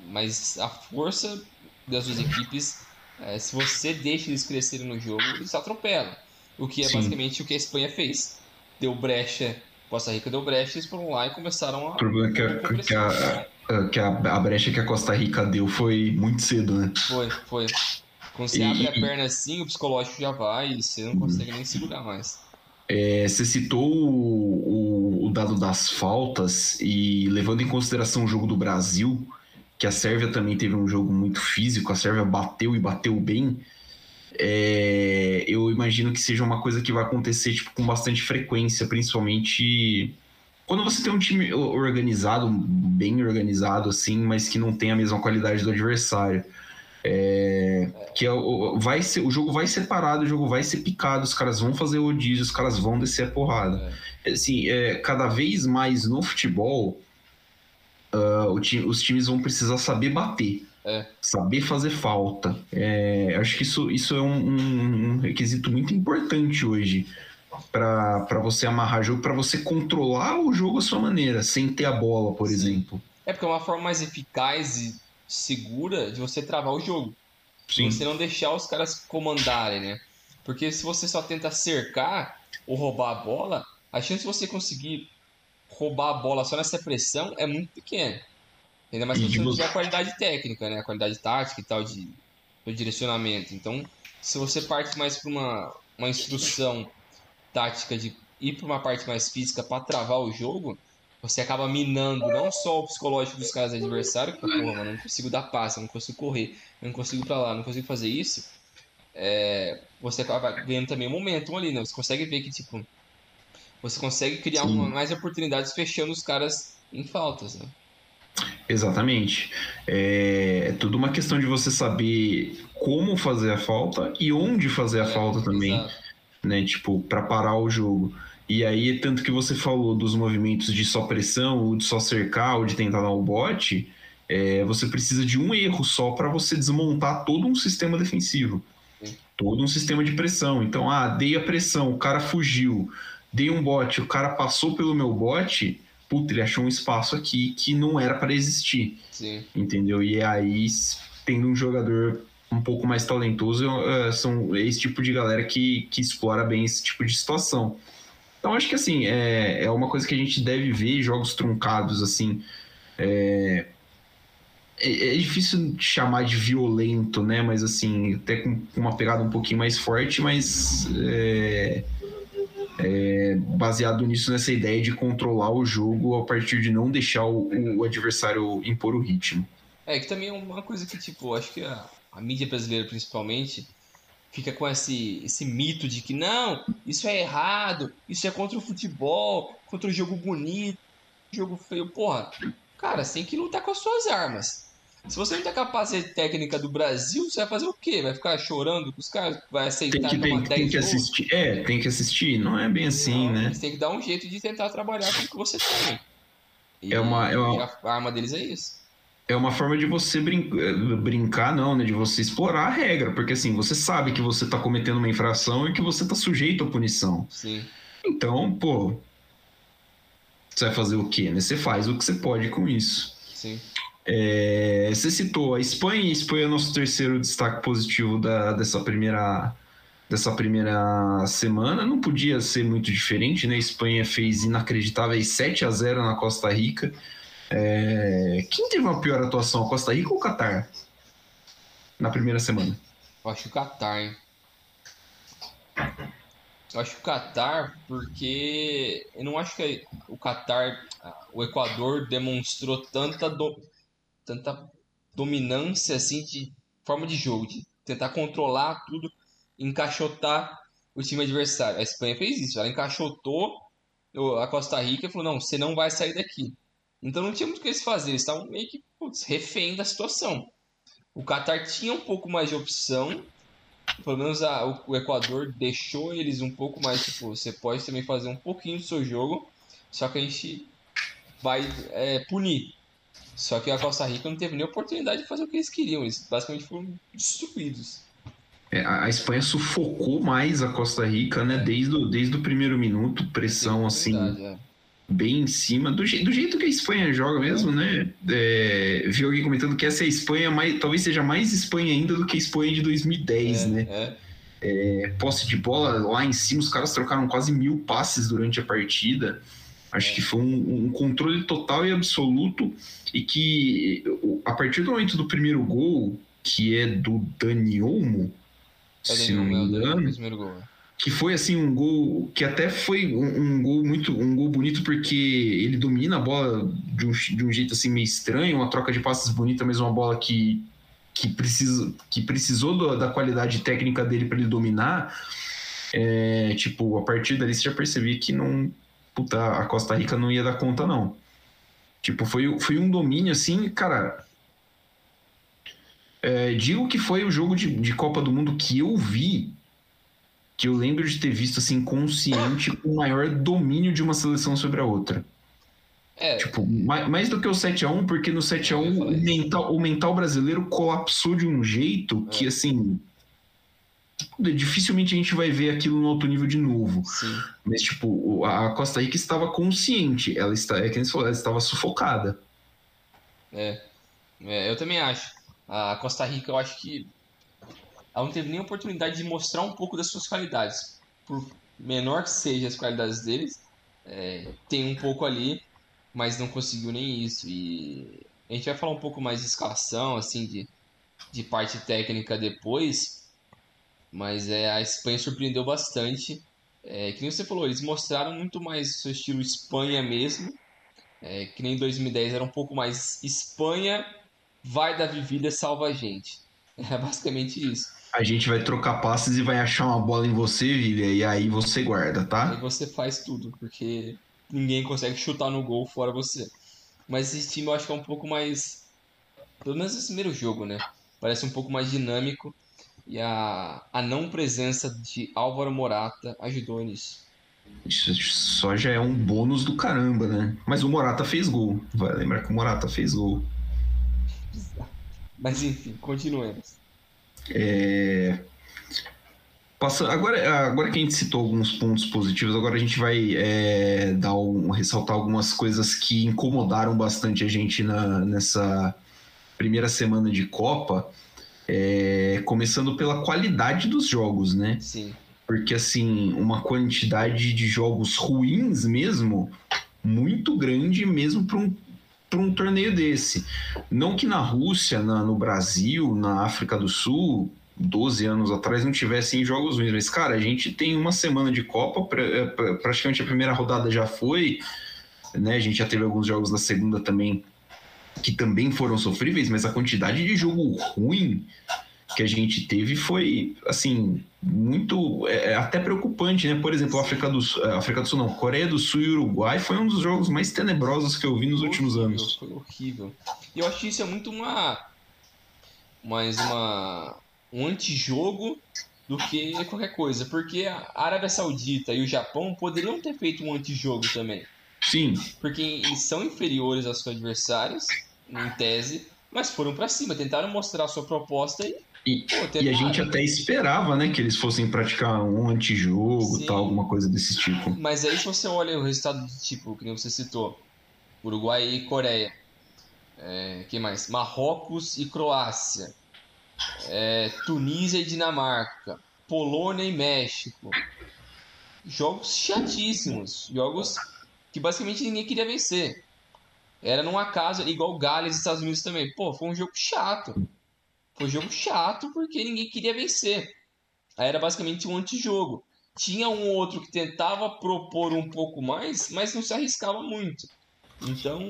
mas a força das duas equipes, é, se você deixa eles crescerem no jogo, eles atropelam. O que é Sim. basicamente o que a Espanha fez. Deu brecha, Costa Rica deu brecha, eles foram lá e começaram a. O problema é que a, que a que a, a brecha que a Costa Rica deu foi muito cedo, né? Foi, foi. Quando você E- abre a perna assim, o psicológico já vai e você não consegue nem segurar mais. É, você citou o, o- o dado das faltas e levando em consideração o jogo do Brasil, que a Sérvia também teve um jogo muito físico, a Sérvia bateu e bateu bem. é, eu imagino que seja uma coisa que vai acontecer tipo, com bastante frequência, principalmente quando você tem um time organizado, bem organizado, assim, mas que não tem a mesma qualidade do adversário. É, que é o, vai ser, o jogo vai ser parado, o jogo vai ser picado, os caras vão fazer rodízio, os caras vão descer a porrada. Assim, é, cada vez mais no futebol, ah, o ti- os times vão precisar saber bater, É. saber fazer falta. É, acho que isso, isso é um, um- um requisito muito importante hoje para você amarrar jogo, para você controlar o jogo à sua maneira, sem ter a bola, por Sim. exemplo. É porque é uma forma mais eficaz e segura de você travar o jogo. Sim, Você não deixar os caras comandarem, né? Porque se você só tenta cercar ou roubar a bola, a chance de você conseguir roubar a bola só nessa pressão é muito pequena. Ainda mais se você não tiver a qualidade técnica, né? A qualidade tática e tal de, do direcionamento. Então, se você parte mais para uma, uma instrução tática de ir para uma parte mais física para travar o jogo, você acaba minando não só o psicológico dos caras adversários, que, porra, mano, eu não consigo dar passe, eu não consigo correr, eu não consigo ir pra lá, eu não consigo fazer isso. É, você acaba ganhando também o momentum ali, né? Você consegue ver que, tipo, você consegue criar mais oportunidades fechando os caras em faltas, né? exatamente. É, é tudo uma questão de você saber como fazer a falta e onde fazer a É, falta também. exato. né? Tipo, para parar o jogo. E aí, tanto que você falou dos movimentos de só pressão, ou de só cercar, ou de tentar dar o bote, é, você precisa de um erro só para você desmontar todo um sistema defensivo. Todo um sistema de pressão. Então, ah, dei a pressão, o cara fugiu, dei um bote, o cara passou pelo meu bote, puta, ele achou um espaço aqui que não era para existir Sim. entendeu? E aí, tendo um jogador um pouco mais talentoso, eh, são esse tipo de galera que, que explora bem esse tipo de situação. Então, acho que assim, é, é uma coisa que a gente deve ver, jogos truncados, assim. É, é, é difícil chamar de violento, né? Mas assim, até com com uma pegada um pouquinho mais forte, mas é, é, baseado nisso, nessa ideia de controlar o jogo a partir de não deixar o, o adversário impor o ritmo. É, que também é uma coisa que, tipo, acho que a, a mídia brasileira, principalmente, fica com esse, esse mito de que não, isso é errado, isso é contra o futebol, contra o jogo bonito, jogo feio. Porra, cara, você tem que lutar com as suas armas. Se você não tem a capacidade técnica do Brasil, você vai fazer o quê? Vai ficar chorando com os caras? Vai aceitar Tem que, tem, tem 10 que assistir. É, tem que assistir. Não é bem assim, Não, né? Eles têm que dar um jeito de tentar trabalhar com o que você tem. E, É uma- é uma- a arma deles é isso. É uma forma de você brin- eh, brincar, não, né? De você explorar a regra. Porque assim, você sabe que você tá cometendo uma infração e que você tá sujeito à punição. Sim. Então, pô. Você vai fazer o quê, né? Você faz o que você pode com isso. Sim. É, você citou a Espanha, a Espanha é nosso terceiro destaque positivo da- dessa primeira dessa primeira semana. Não podia ser muito diferente, né? A Espanha fez inacreditáveis 7 a 0 na Costa Rica. É, Quem teve uma pior atuação, a Costa Rica ou o Catar? Na primeira semana. Eu acho o Qatar, hein? Eu acho o Qatar, porque eu não acho que o Qatar, ah, o Equador demonstrou tanta, do- tanta dominância assim de forma de jogo, de tentar controlar tudo, encaixotar o time adversário. A Espanha fez isso, ela encaixotou a Costa Rica e falou: não, você não vai sair daqui. Então não tinha muito o que eles fazer, eles estavam meio que putz, refém da situação. O Qatar tinha um pouco mais de opção, pelo menos a- o, o Equador deixou eles um pouco mais, tipo, você pode também fazer um pouquinho do seu jogo, só que a gente vai é, punir. Só que a Costa Rica não teve nem oportunidade de fazer o que eles queriam, eles basicamente foram destruídos. É, a Espanha sufocou mais a Costa Rica, né? Desde o, desde o primeiro minuto, pressão assim. é. bem em cima, do, je- do jeito que a Espanha joga mesmo, né? É, vi alguém comentando que essa é a Espanha, mais, talvez seja mais Espanha ainda do que a Espanha de 2010, É, né? é. É, posse de bola lá em cima, os caras trocaram quase mil passes durante a partida. Acho que foi um, um, controle total e absoluto e que a partir do momento do primeiro gol, que é do Dani Olmo, é se não me é engano, gol, que foi assim um gol que até foi um, um, gol muito um gol bonito porque ele domina a bola de um, de um jeito assim meio estranho, uma troca de passes bonita, mas uma bola que que, precisa, que precisou do, da qualidade técnica dele para ele dominar, é, tipo, a partir dali você já percebia que não. Puta, a Costa Rica não ia dar conta, não. Tipo, foi, foi um domínio assim, cara. É, digo que foi o jogo de, de Copa do Mundo que eu vi, que eu lembro de ter visto assim, consciente, o maior domínio de uma seleção sobre a outra. É. Tipo, mais, mais, do que o 7x1, porque no 7x1 o mental, o mental brasileiro colapsou de um jeito é. que, assim. Dificilmente a gente vai ver aquilo no alto nível de novo. Sim. Mas, tipo, a Costa Rica estava consciente. Ela está, é que falou, ela estava sufocada. É. é. Eu também acho. A Costa Rica, eu acho que ela não teve nem oportunidade de mostrar um pouco das suas qualidades. Por menor que sejam as qualidades deles, é, tem um pouco ali mas não conseguiu nem isso. E a gente vai falar um pouco mais de escalação, assim, de, de parte técnica depois, mas é, a Espanha surpreendeu bastante. É, que nem você falou, eles mostraram muito mais seu estilo Espanha mesmo, é, que nem em 2010 era um pouco mais Espanha, vai da vivida, salva a gente. É basicamente isso. A gente vai trocar passes e vai achar uma bola em você, Vilha, e aí você guarda, tá? Aí você faz tudo, porque ninguém consegue chutar no gol fora você. Mas esse time eu acho que é um pouco mais. Pelo menos esse primeiro jogo, né? Parece um pouco mais dinâmico. E a, a não presença de Álvaro Morata ajudou nisso. Isso só já é um bônus do caramba, né? Mas o Morata fez gol. Vai lembrar que o Morata fez gol. Mas enfim, continuemos. É... Passa, agora, agora que a gente citou alguns pontos positivos, agora a gente vai é, dar um, ressaltar algumas coisas que incomodaram bastante a gente na, nessa primeira semana de Copa. É, começando pela qualidade dos jogos, né? Sim. Porque, assim, uma quantidade de jogos ruins mesmo, muito grande mesmo para um, um torneio desse. Não que na Rússia, na, no Brasil, na África do Sul, 12 anos atrás não tivessem jogos ruins. Mas, cara, a gente tem uma semana de Copa, é, praticamente a primeira rodada já foi, né? A gente já teve alguns jogos da segunda também que também foram sofríveis, mas a quantidade de jogo ruim que a gente teve foi, assim, muito. É, é até preocupante, né? Por exemplo, África do Sul, África do Sul não, Coreia do Sul e Uruguai foi um dos jogos mais tenebrosos que eu vi nos foi últimos horrível, anos. Foi horrível. E eu acho que isso é muito uma. Mais uma um antijogo do que qualquer coisa. Porque a Arábia Saudita e o Japão poderiam ter feito um antijogo também. Sim. Porque eles são inferiores aos seus adversários, em tese, mas foram para cima, tentaram mostrar a sua proposta e. E, pô, e a gente até esperava, né, que eles fossem praticar um antijogo, Sim. tal, alguma coisa desse tipo. Mas aí se você olha o resultado do tipo, que nem você citou, Uruguai e Coreia. É, que mais? Marrocos e Croácia é, Tunísia e Dinamarca, Polônia e México. Jogos chatíssimos, jogos que basicamente ninguém queria vencer. Era num acaso, igual Gales e Estados Unidos também. Pô, foi um jogo chato. Foi um jogo chato porque ninguém queria vencer. Aí era basicamente um antijogo. Tinha um outro que tentava propor um pouco mais, mas não se arriscava muito. Então,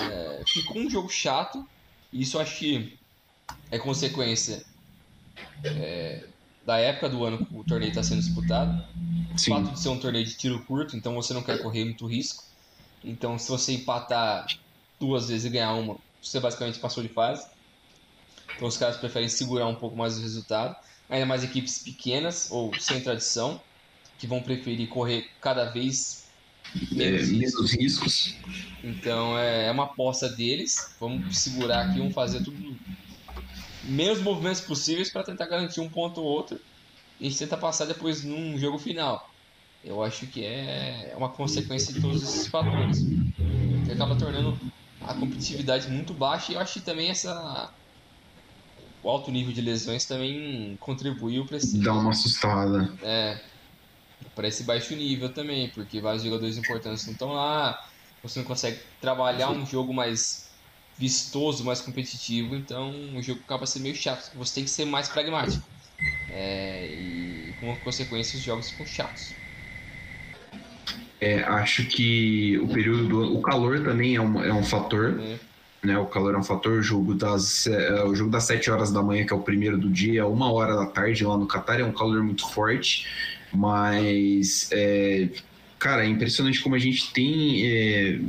é, ficou um jogo chato. Isso acho que é consequência é, da época do ano que o torneio está sendo disputado. Sim. O fato de ser um torneio de tiro curto, então você não quer correr muito risco. Então, se você empatar duas vezes e ganhar uma, você basicamente passou de fase. Então, os caras preferem segurar um pouco mais o resultado. Ainda mais equipes pequenas ou sem tradição, que vão preferir correr cada vez menos, é, riscos. riscos. Então, é, é uma aposta deles. Vamos segurar aqui, vamos fazer tudo menos movimentos possíveis para tentar garantir um ponto ou outro. E a gente tenta passar depois num jogo final. Eu acho que é uma consequência de todos esses fatores. Que acaba tornando a competitividade muito baixa e eu acho que também essa o alto nível de lesões também contribuiu para esse dá uma assustada. É. para esse baixo nível também, porque vários jogadores importantes não estão lá, você não consegue trabalhar um jogo mais vistoso, mais competitivo, então o jogo acaba sendo meio chato. Você tem que ser mais pragmático. É, e com consequência os jogos ficam chatos. É, acho que o período do o calor também é um, é um fator. É. Né, o calor é um fator. O jogo, das, é, o jogo das 7 horas da manhã, que é o primeiro do dia, uma hora da tarde lá no Catar, é um calor muito forte. Mas, é, cara, é impressionante como a gente tem. É,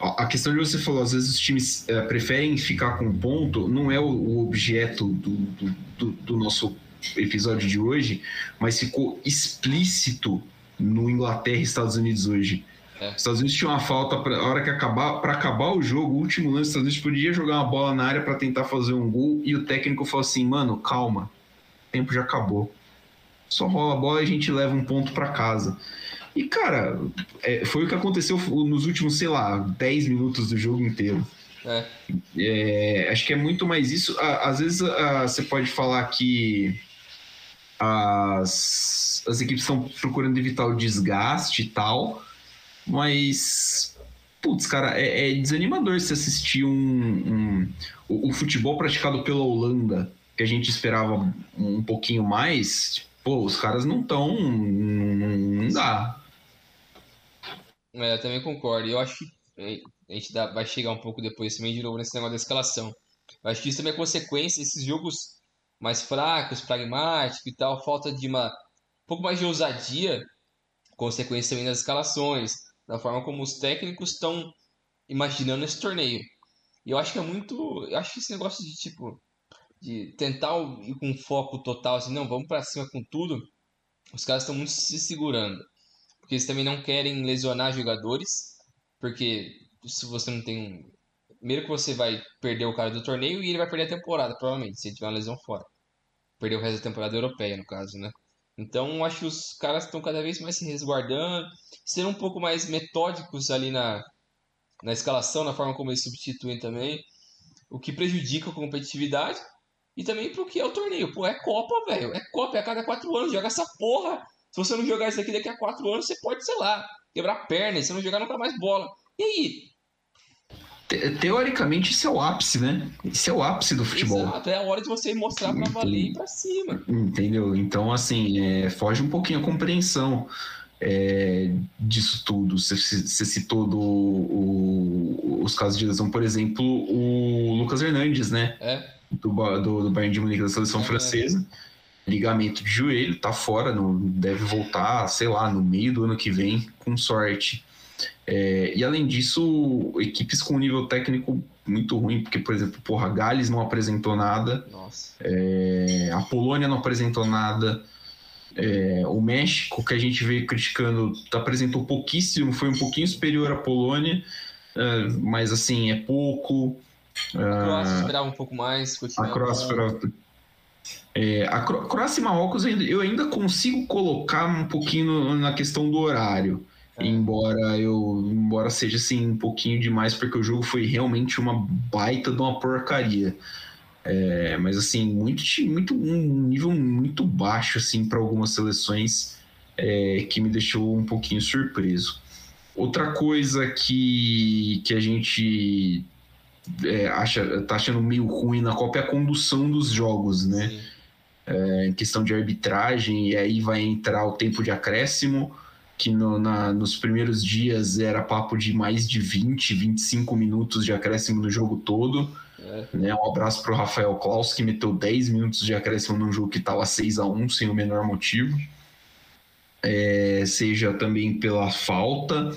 a questão de você falou, às vezes os times é, preferem ficar com ponto, não é o, o objeto do, do, do, do nosso episódio de hoje, mas ficou explícito no Inglaterra e Estados Unidos hoje. É. Os Estados Unidos tinha uma falta para hora que acabar para acabar o jogo, o último lance, os Estados Unidos podia jogar uma bola na área para tentar fazer um gol e o técnico falou assim: "Mano, calma. O tempo já acabou. Só rola a bola e a gente leva um ponto para casa". E, cara, é, foi o que aconteceu nos últimos, sei lá, 10 minutos do jogo inteiro. É. É, acho que é muito mais isso. Às vezes você pode falar que as, as equipes estão procurando evitar o desgaste e tal, mas. Putz, cara, é, é desanimador se assistir um, um o, o, futebol praticado pela Holanda, que a gente esperava um pouquinho mais. Pô, os caras não estão. Não, dá. É, eu também concordo. Eu acho que a gente dá, vai chegar um pouco depois também de novo nesse negócio da escalação. Eu acho que isso também é consequência, esses jogos mais fracos, pragmáticos e tal, falta de uma um pouco mais de ousadia, consequência também das escalações, da forma como os técnicos estão imaginando esse torneio. E eu acho que é muito, eu acho que esse negócio de tipo de tentar ir com foco total assim, não, vamos para cima com tudo. Os caras estão muito se segurando porque eles também não querem lesionar jogadores, porque se você não tem um. Primeiro que você vai perder o cara do torneio e ele vai perder a temporada, provavelmente, se ele tiver uma lesão fora. Perder o resto da temporada europeia, no caso, né? Então, acho que os caras estão cada vez mais se resguardando, sendo um pouco mais metódicos ali na, na escalação, na forma como eles substituem também, o que prejudica a competitividade e também porque é o torneio. Pô, é Copa, velho. É Copa, é a cada quatro anos. Joga essa porra. Se você não jogar isso aqui daqui a quatro anos, você pode, sei lá, quebrar a perna e você não jogar nunca mais bola. E aí? Teoricamente, isso é o ápice, né? Isso é o ápice do futebol. Exato, é a hora de você mostrar pra valer e pra cima. Entendeu? Então, assim, é, foge um pouquinho a compreensão é, disso tudo. Você, você citou do, o, os casos de lesão, por exemplo, o Lucas Hernandes, né? É. Do, do, do Bayern de Munique da seleção é, francesa. Ligamento de joelho, tá fora, não deve voltar, sei lá, no meio do ano que vem, com sorte. É, e além disso, equipes com nível técnico muito ruim, porque, por exemplo, porra, Gales não apresentou nada, é, a Polônia não apresentou nada, é, o México, que a gente veio criticando, apresentou pouquíssimo, foi um pouquinho superior à Polônia, é, mas assim, é pouco. A Croácia esperava um pouco mais. A Croácia esperava é, a Croácia e Marrocos eu ainda consigo colocar um pouquinho na questão do horário. É. Embora eu embora seja assim um pouquinho demais, porque o jogo foi realmente uma baita de uma porcaria. É, mas assim, muito, muito um nível muito baixo assim para algumas seleções é, que me deixou um pouquinho surpreso. Outra coisa que, que a gente é, acha, tá achando meio ruim na Copa é a condução dos jogos, né? É, em questão de arbitragem, e aí vai entrar o tempo de acréscimo, que no, na, nos primeiros dias era papo de mais de 20, 25 minutos de acréscimo no jogo todo. É. Né? Um abraço para o Rafael Klaus, que meteu 10 minutos de acréscimo num jogo que estava 6 a 1 sem o menor motivo. É, seja também pela falta,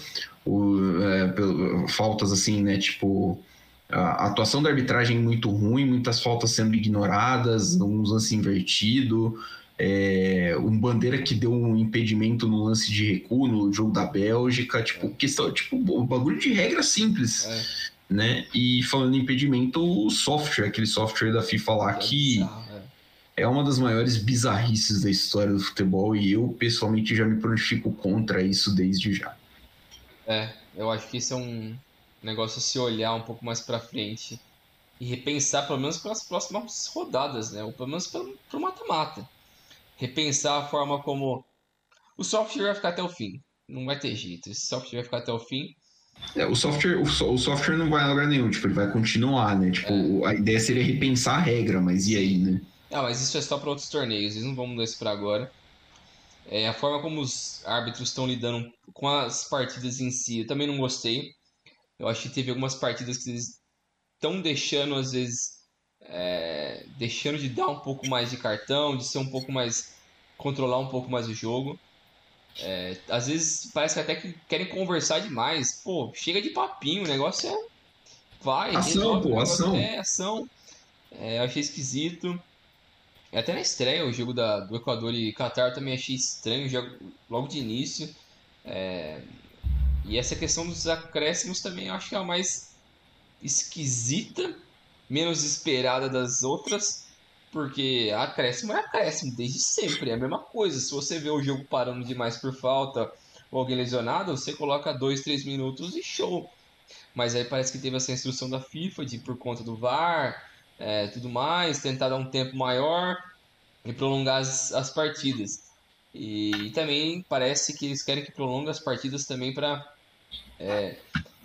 o, é, pelo, faltas assim, né? Tipo, a atuação da arbitragem muito ruim, muitas faltas sendo ignoradas, um lance invertido, é, um bandeira que deu um impedimento no lance de recuo no jogo da Bélgica, tipo, questão, tipo, bagulho de regra simples. É. Né? E falando em impedimento, o software, aquele software da FIFA lá que é. é uma das maiores bizarrices da história do futebol e eu pessoalmente já me prontifico contra isso desde já. É, eu acho que isso é um, negócio se olhar um pouco mais para frente e repensar, pelo menos para as próximas rodadas, né? Ou pelo menos para o mata-mata. Repensar a forma como O software vai ficar até o fim. Não vai ter jeito. Esse software vai ficar até o fim. É, o software, o, so- o software não vai a lugar nenhum, tipo, ele vai continuar, né? Tipo, a ideia seria repensar a regra, mas e aí, né? Ah, mas isso é só para outros torneios, eles não vão mudar isso para agora. É, a forma como os árbitros estão lidando com as partidas em si, eu também não gostei. Eu acho que teve algumas partidas que eles estão deixando, às vezes, é, deixando de dar um pouco mais de cartão, de ser um pouco mais. controlar um pouco mais o jogo. É, às vezes parece que até que querem conversar demais. Pô, chega de papinho, o negócio é. Vai, Ação, resolve pô, ação. É, ação. É, eu achei esquisito. Até na estreia, o jogo da, do Equador e Catar eu também achei estranho logo de início. É, e essa questão dos acréscimos também eu acho que é a mais esquisita, menos esperada das outras, porque acréscimo é acréscimo desde sempre, é a mesma coisa. Se você vê o jogo parando demais por falta ou alguém lesionado, você coloca 2, 3 minutos e show. Mas aí parece que teve essa instrução da FIFA de por conta do VAR, é, tudo mais, tentar dar um tempo maior e prolongar as, as partidas. E, também parece que eles querem que prolongue as partidas também para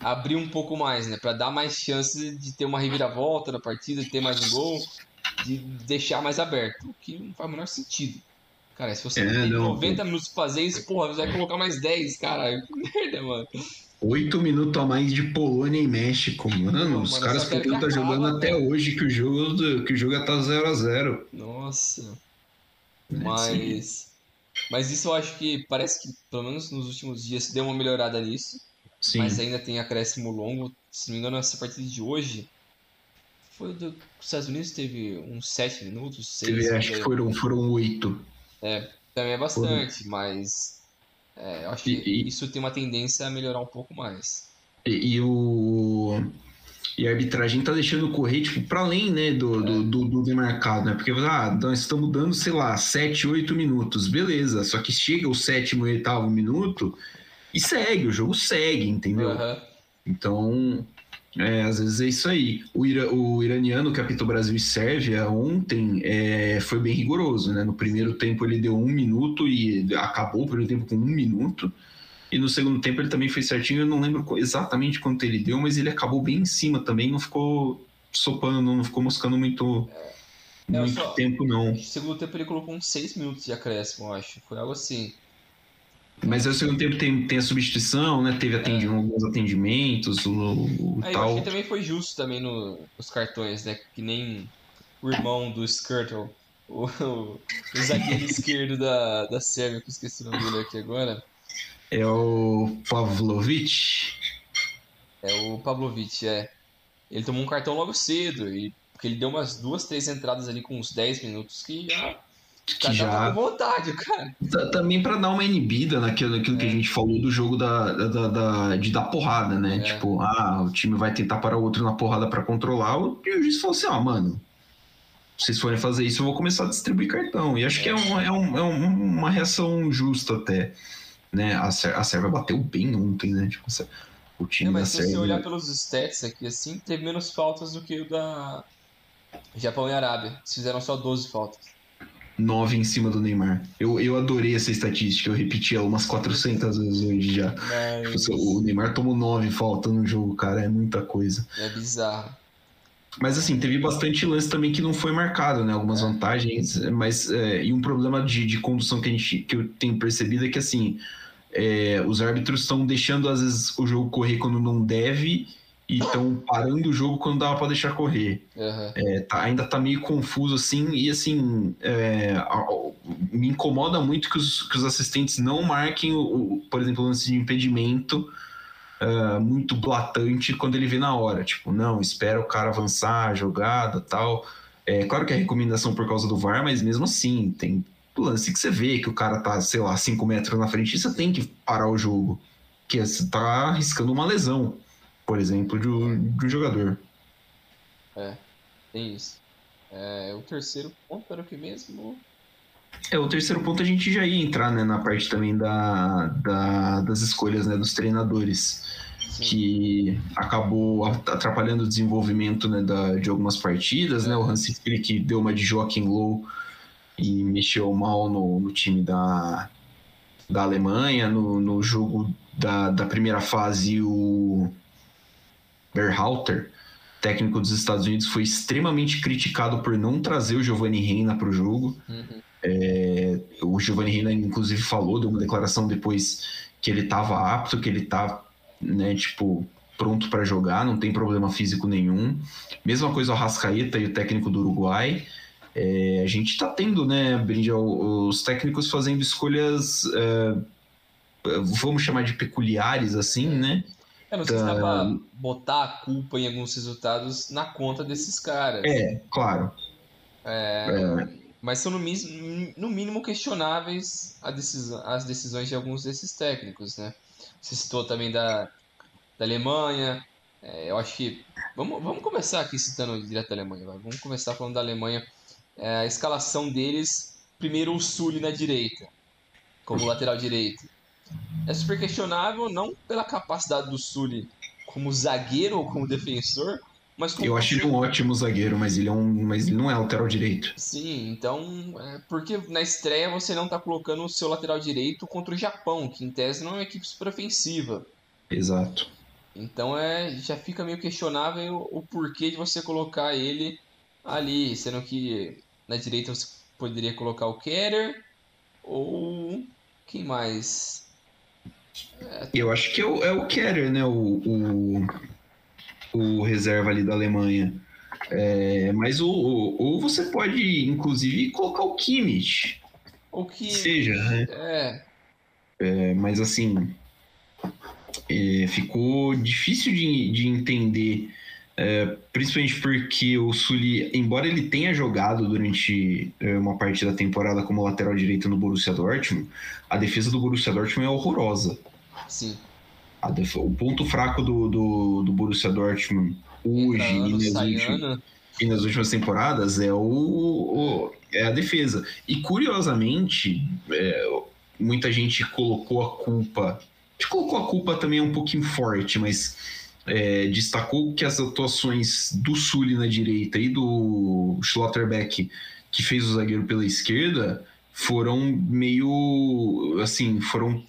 abrir um pouco mais, né? Para dar mais chances de ter uma reviravolta na partida, de ter mais um gol, de deixar mais aberto, o que não faz o menor sentido. Cara, se você É, tem não, 90 minutos pra fazer isso, porra, você vai colocar mais 10, caralho. Que merda, mano. Oito minutos a mais de Polônia e México, mano. Pô, os mano, caras podiam estar jogando acaba, até hoje que o jogo, que o jogo estar 0x0. Nossa. Né? Mas. Mas isso eu acho que parece que, pelo menos nos últimos dias, deu uma melhorada nisso. Sim. Mas ainda tem acréscimo longo. Se não me engano, essa partida de hoje. Foi do. Os Estados Unidos teve uns 7 minutos, 6 Teve, acho que foram, foram oito. Também é bastante, mas. é, eu acho que E- isso tem uma tendência a melhorar um pouco mais. E, e o. E a arbitragem tá deixando correr, tipo, pra além, né, do, do, do, do demarcado, né? Porque, ah, nós estamos dando, sei lá, 7, 8 minutos, beleza. Só que chega o sétimo e oitavo minuto e segue, o jogo segue, entendeu? Aham. Então, é, às vezes é isso aí. O, ira- o iraniano que apitou Brasil e Sérvia ontem é, foi bem rigoroso, né? No primeiro tempo ele deu um minuto e acabou o primeiro tempo com um minuto. E no segundo tempo ele também fez certinho. Eu não lembro exatamente quanto ele deu, mas ele acabou bem em cima também. Não ficou sopando, não ficou moscando muito, É, eu muito só- tempo, não. No segundo tempo ele colocou uns 6 minutos de acréscimo, eu acho. Foi algo assim. Mas aí o segundo tempo tem, tem a substituição, né? Teve atendi- alguns atendimentos, o, o É. eu tal. acho que também foi justo também no, nos cartões, né? Que nem o irmão do Skirtle, o, o, o zagueiro esquerdo da, da Sérvia, que eu esqueci o nome dele aqui agora. É o Pavlovic. É o Pavlovic, é. Ele tomou um cartão logo cedo, e, porque ele deu umas duas, três entradas ali com uns 10 minutos que já. Que já vontade, cara. Ta- Também pra dar uma inibida naquilo, naquilo que a gente falou do jogo da, da- da- de dar porrada, né? É. Tipo, ah, o time vai tentar parar o outro na porrada pra controlar. o- E o juiz falou assim: ó, mano, se vocês forem fazer isso, eu vou começar a distribuir cartão. E acho que é, um- é um- é um- uma reação justa até. Né? A, Sé- a Sérvia bateu bem ontem, né? Tipo, o time É, da mas se você olhar pelos stats aqui, assim, teve menos faltas do que o da Japão e Arábia. Eles fizeram só 12 faltas. 9 em cima do Neymar. Eu, eu adorei essa estatística, eu repeti ela umas 400 vezes hoje já. Tipo, Mas o Neymar tomou 9 faltas no jogo, cara, é muita coisa. é bizarro. Mas assim, teve bastante lance também que não foi marcado, né? Algumas vantagens, mas é, e um problema de, de condução que, a gente, que eu tenho percebido é que assim, é, os árbitros estão deixando às vezes o jogo correr quando não deve e estão parando o jogo quando dava para deixar correr. Aham. É, tá- ainda tá meio confuso assim e assim é, me incomoda muito que os, que os assistentes não marquem o, o- por exemplo, o lance de impedimento é, muito blatante quando ele vê na hora, tipo, não, espera o cara avançar a jogada tal. É claro que é recomendação por causa do VAR, mas mesmo assim, tem lance que você vê que o cara tá, sei lá, 5 metros na frente e você tem que parar o jogo. Que você tá arriscando uma lesão, por exemplo, de um, de um jogador. Tem isso. É, o terceiro ponto era o que mesmo? É, o terceiro ponto a gente já ia entrar né, na parte também da, da- das escolhas né, dos treinadores, Sim. que acabou atrapalhando o desenvolvimento né, da- de algumas partidas. Né? O Hansi Flick deu uma de Joaquim Low e mexeu mal no, no time da, da Alemanha. No, no jogo da, da primeira fase, o Berhalter, técnico dos Estados Unidos, foi extremamente criticado por não trazer o Giovanni Reina para o jogo. Uhum. É, o Giovanni Reina, inclusive, falou, deu uma declaração depois que ele estava apto, que ele tá, né, tipo, pronto para jogar, não tem problema físico nenhum. Mesma coisa o Rascaeta e o técnico do Uruguai. É, a gente está tendo, né, Brinja, os técnicos fazendo escolhas, é, vamos chamar de peculiares, assim, né? É, não sei se dá pra botar a culpa em alguns resultados na conta desses caras. É, claro. É, é. Mas são no, no mínimo questionáveis decisão, as decisões de alguns desses técnicos, né? Você citou também da, da Alemanha. É, eu acho que. Vamos, vamos começar aqui citando direto da Alemanha. Vai. Vamos começar falando da Alemanha. É, a escalação deles, primeiro o Sully na direita, como lateral direito. É super questionável, não pela capacidade do Sully como zagueiro ou como defensor, mas como eu acho ele um ótimo zagueiro, mas ele, é um, mas ele não é lateral direito. Sim, então. É porque na estreia você não está colocando o seu lateral direito contra o Japão, que em tese não é uma equipe super ofensiva. Exato. Então é, já fica meio questionável o porquê de você colocar ele ali, sendo que na direita você poderia colocar o Keller ou quem mais? Eu acho que é o, é o Keller, né? O, o, o reserva ali da Alemanha. É, mas o, ou você pode, inclusive, colocar o Kimmich. O que seja, né? É. é mas assim, é, ficou difícil de, de entender, é, principalmente porque o Sully, embora ele tenha jogado durante é, uma parte da temporada como lateral direito no Borussia Dortmund, a defesa do Borussia Dortmund é horrorosa. Sim o ponto fraco do, do, do Borussia Dortmund hoje e nas, últimas, e nas, últimas, temporadas é, o, o, é a defesa. E curiosamente, é, muita gente colocou a culpa. A gente colocou a culpa também um pouquinho forte, mas é, destacou que as atuações do Sully na direita e do Schlotterbeck, que fez o zagueiro pela esquerda, foram meio assim, foram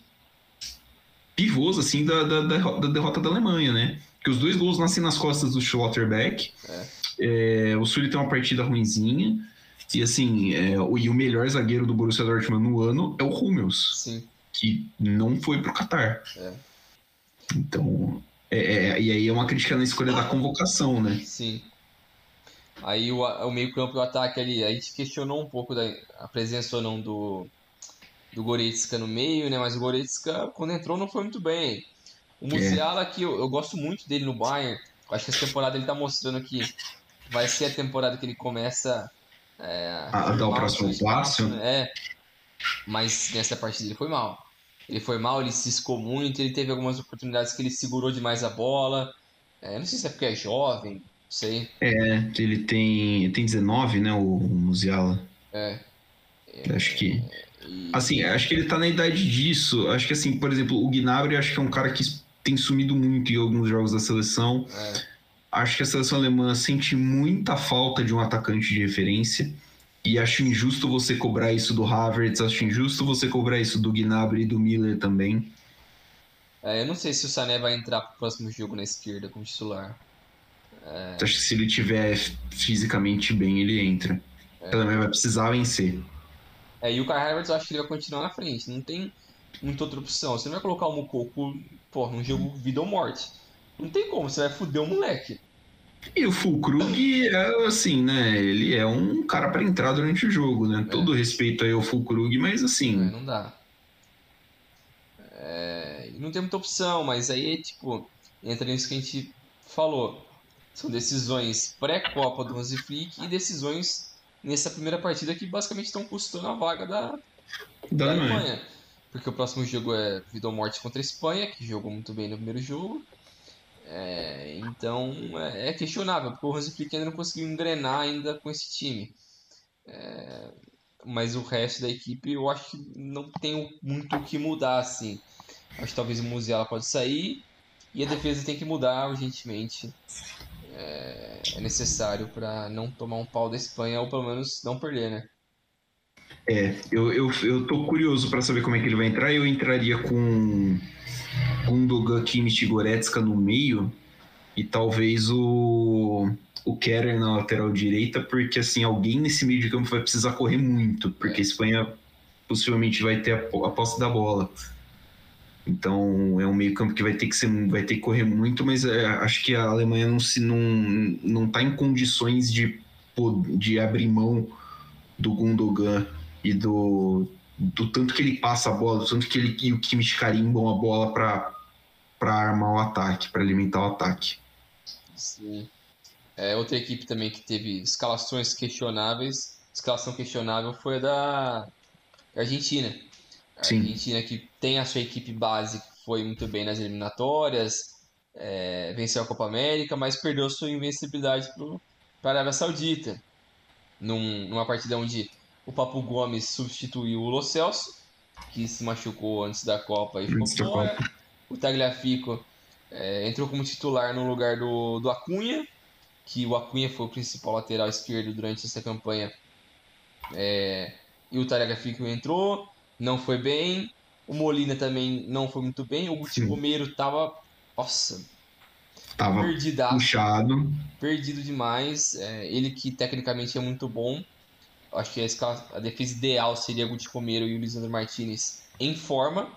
pivôs assim da, da, da, derrota da Alemanha, né? Que os dois gols nascem nas costas do Schlotterbeck. É. É, o Sully tem uma partida ruimzinha. E assim, é, o, e o melhor zagueiro do Borussia Dortmund no ano é o Hummels. Sim. Que não foi pro Qatar. É. Então, é, é, e aí é uma crítica na escolha da convocação, né? Sim. Aí o, o meio campo e o ataque ali, a gente questionou um pouco da a presença ou não do, do Goretzka no meio, né? Mas o Goretzka, quando entrou, não foi muito bem. O é. Musiala, que eu, eu, gosto muito dele no Bayern, acho que essa temporada ele tá mostrando que vai ser a temporada que ele começa é, a dar o próximo passo. Né? É, mas nessa partida ele foi mal. Ele foi mal, ele ciscou muito, ele teve algumas oportunidades que ele segurou demais a bola. É, não sei se é porque é jovem, não sei. É, ele tem, ele tem 19, né, o Musiala. É. Acho que. Assim, acho que ele tá na idade disso. Acho que, assim, por exemplo, o Gnabry acho que é um cara que tem sumido muito em alguns jogos da seleção. É. Acho que a seleção alemã sente muita falta de um atacante de referência. E acho injusto você cobrar isso do Havertz, acho injusto você cobrar isso do Gnabry e do Miller também. É, eu não sei se o Sané vai entrar pro próximo jogo na esquerda como titular. É... Acho que se ele tiver fisicamente bem, ele entra. É. Também vai precisar vencer. É, e o Kai Havertz eu acho que ele vai continuar na frente. Não tem muita outra opção. Você não vai colocar o Mukoko, pô, num jogo vida ou morte. Não tem como, você vai foder o moleque. E o Fulkrug é assim, né? Ele é um cara para entrar durante o jogo, né? É. Todo respeito aí ao Fulkrug, mas assim. É, não dá. É, não tem muita opção, mas aí, tipo, entra nisso que a gente falou. São decisões pré-Copa do Hansi Flick e decisões nessa primeira partida que basicamente estão custando a vaga da, da, da Alemanha. Porque o próximo jogo é vida ou morte contra a Espanha, que jogou muito bem no primeiro jogo. É, então é, é, questionável, porque o Hansi Flick ainda não conseguiu engrenar ainda com esse time. É, mas o resto da equipe eu acho que não tem muito o que mudar assim. Acho que talvez o Musiala pode sair e a defesa tem que mudar urgentemente é, é necessário para não tomar um pau da Espanha ou pelo menos não perder, né? É, eu, eu, eu tô curioso para saber como é que ele vai entrar. Eu entraria com Gundogan, Kimmich e Goretzka no meio e talvez o o Keller na lateral direita, porque assim, alguém nesse meio de campo vai precisar correr muito, porque a Espanha possivelmente vai ter a, a posse da bola. Então é um meio campo que vai ter que ser, vai ter que correr muito, mas é, acho que a Alemanha não se não não está em condições de de abrir mão do Gundogan e do, do tanto que ele passa a bola, do tanto que ele e o Kimmich carimbam a bola para para armar o ataque, para alimentar o ataque. Sim. É, outra equipe também que teve escalações questionáveis, escalação questionável foi a da Argentina. A Sim. Argentina que tem a sua equipe base, foi muito bem nas eliminatórias, é, venceu a Copa América, mas perdeu sua invencibilidade para a Arábia Saudita. Num, numa partida onde o Papo Gomes substituiu o Lo Celso, que se machucou antes da Copa e ficou fora. O Tagliafico é, entrou como titular no lugar do, do Acunha, que o Acunha foi o principal lateral esquerdo durante essa campanha. É, e o Tagliafico entrou, não foi bem. O Molina também não foi muito bem. O Guti Romero tava. Nossa. Tava perdidaço, puxado. Perdido demais. É, ele que tecnicamente é muito bom. Acho que a, defesa ideal seria o Guti Romero e o Lisandro Martinez em forma.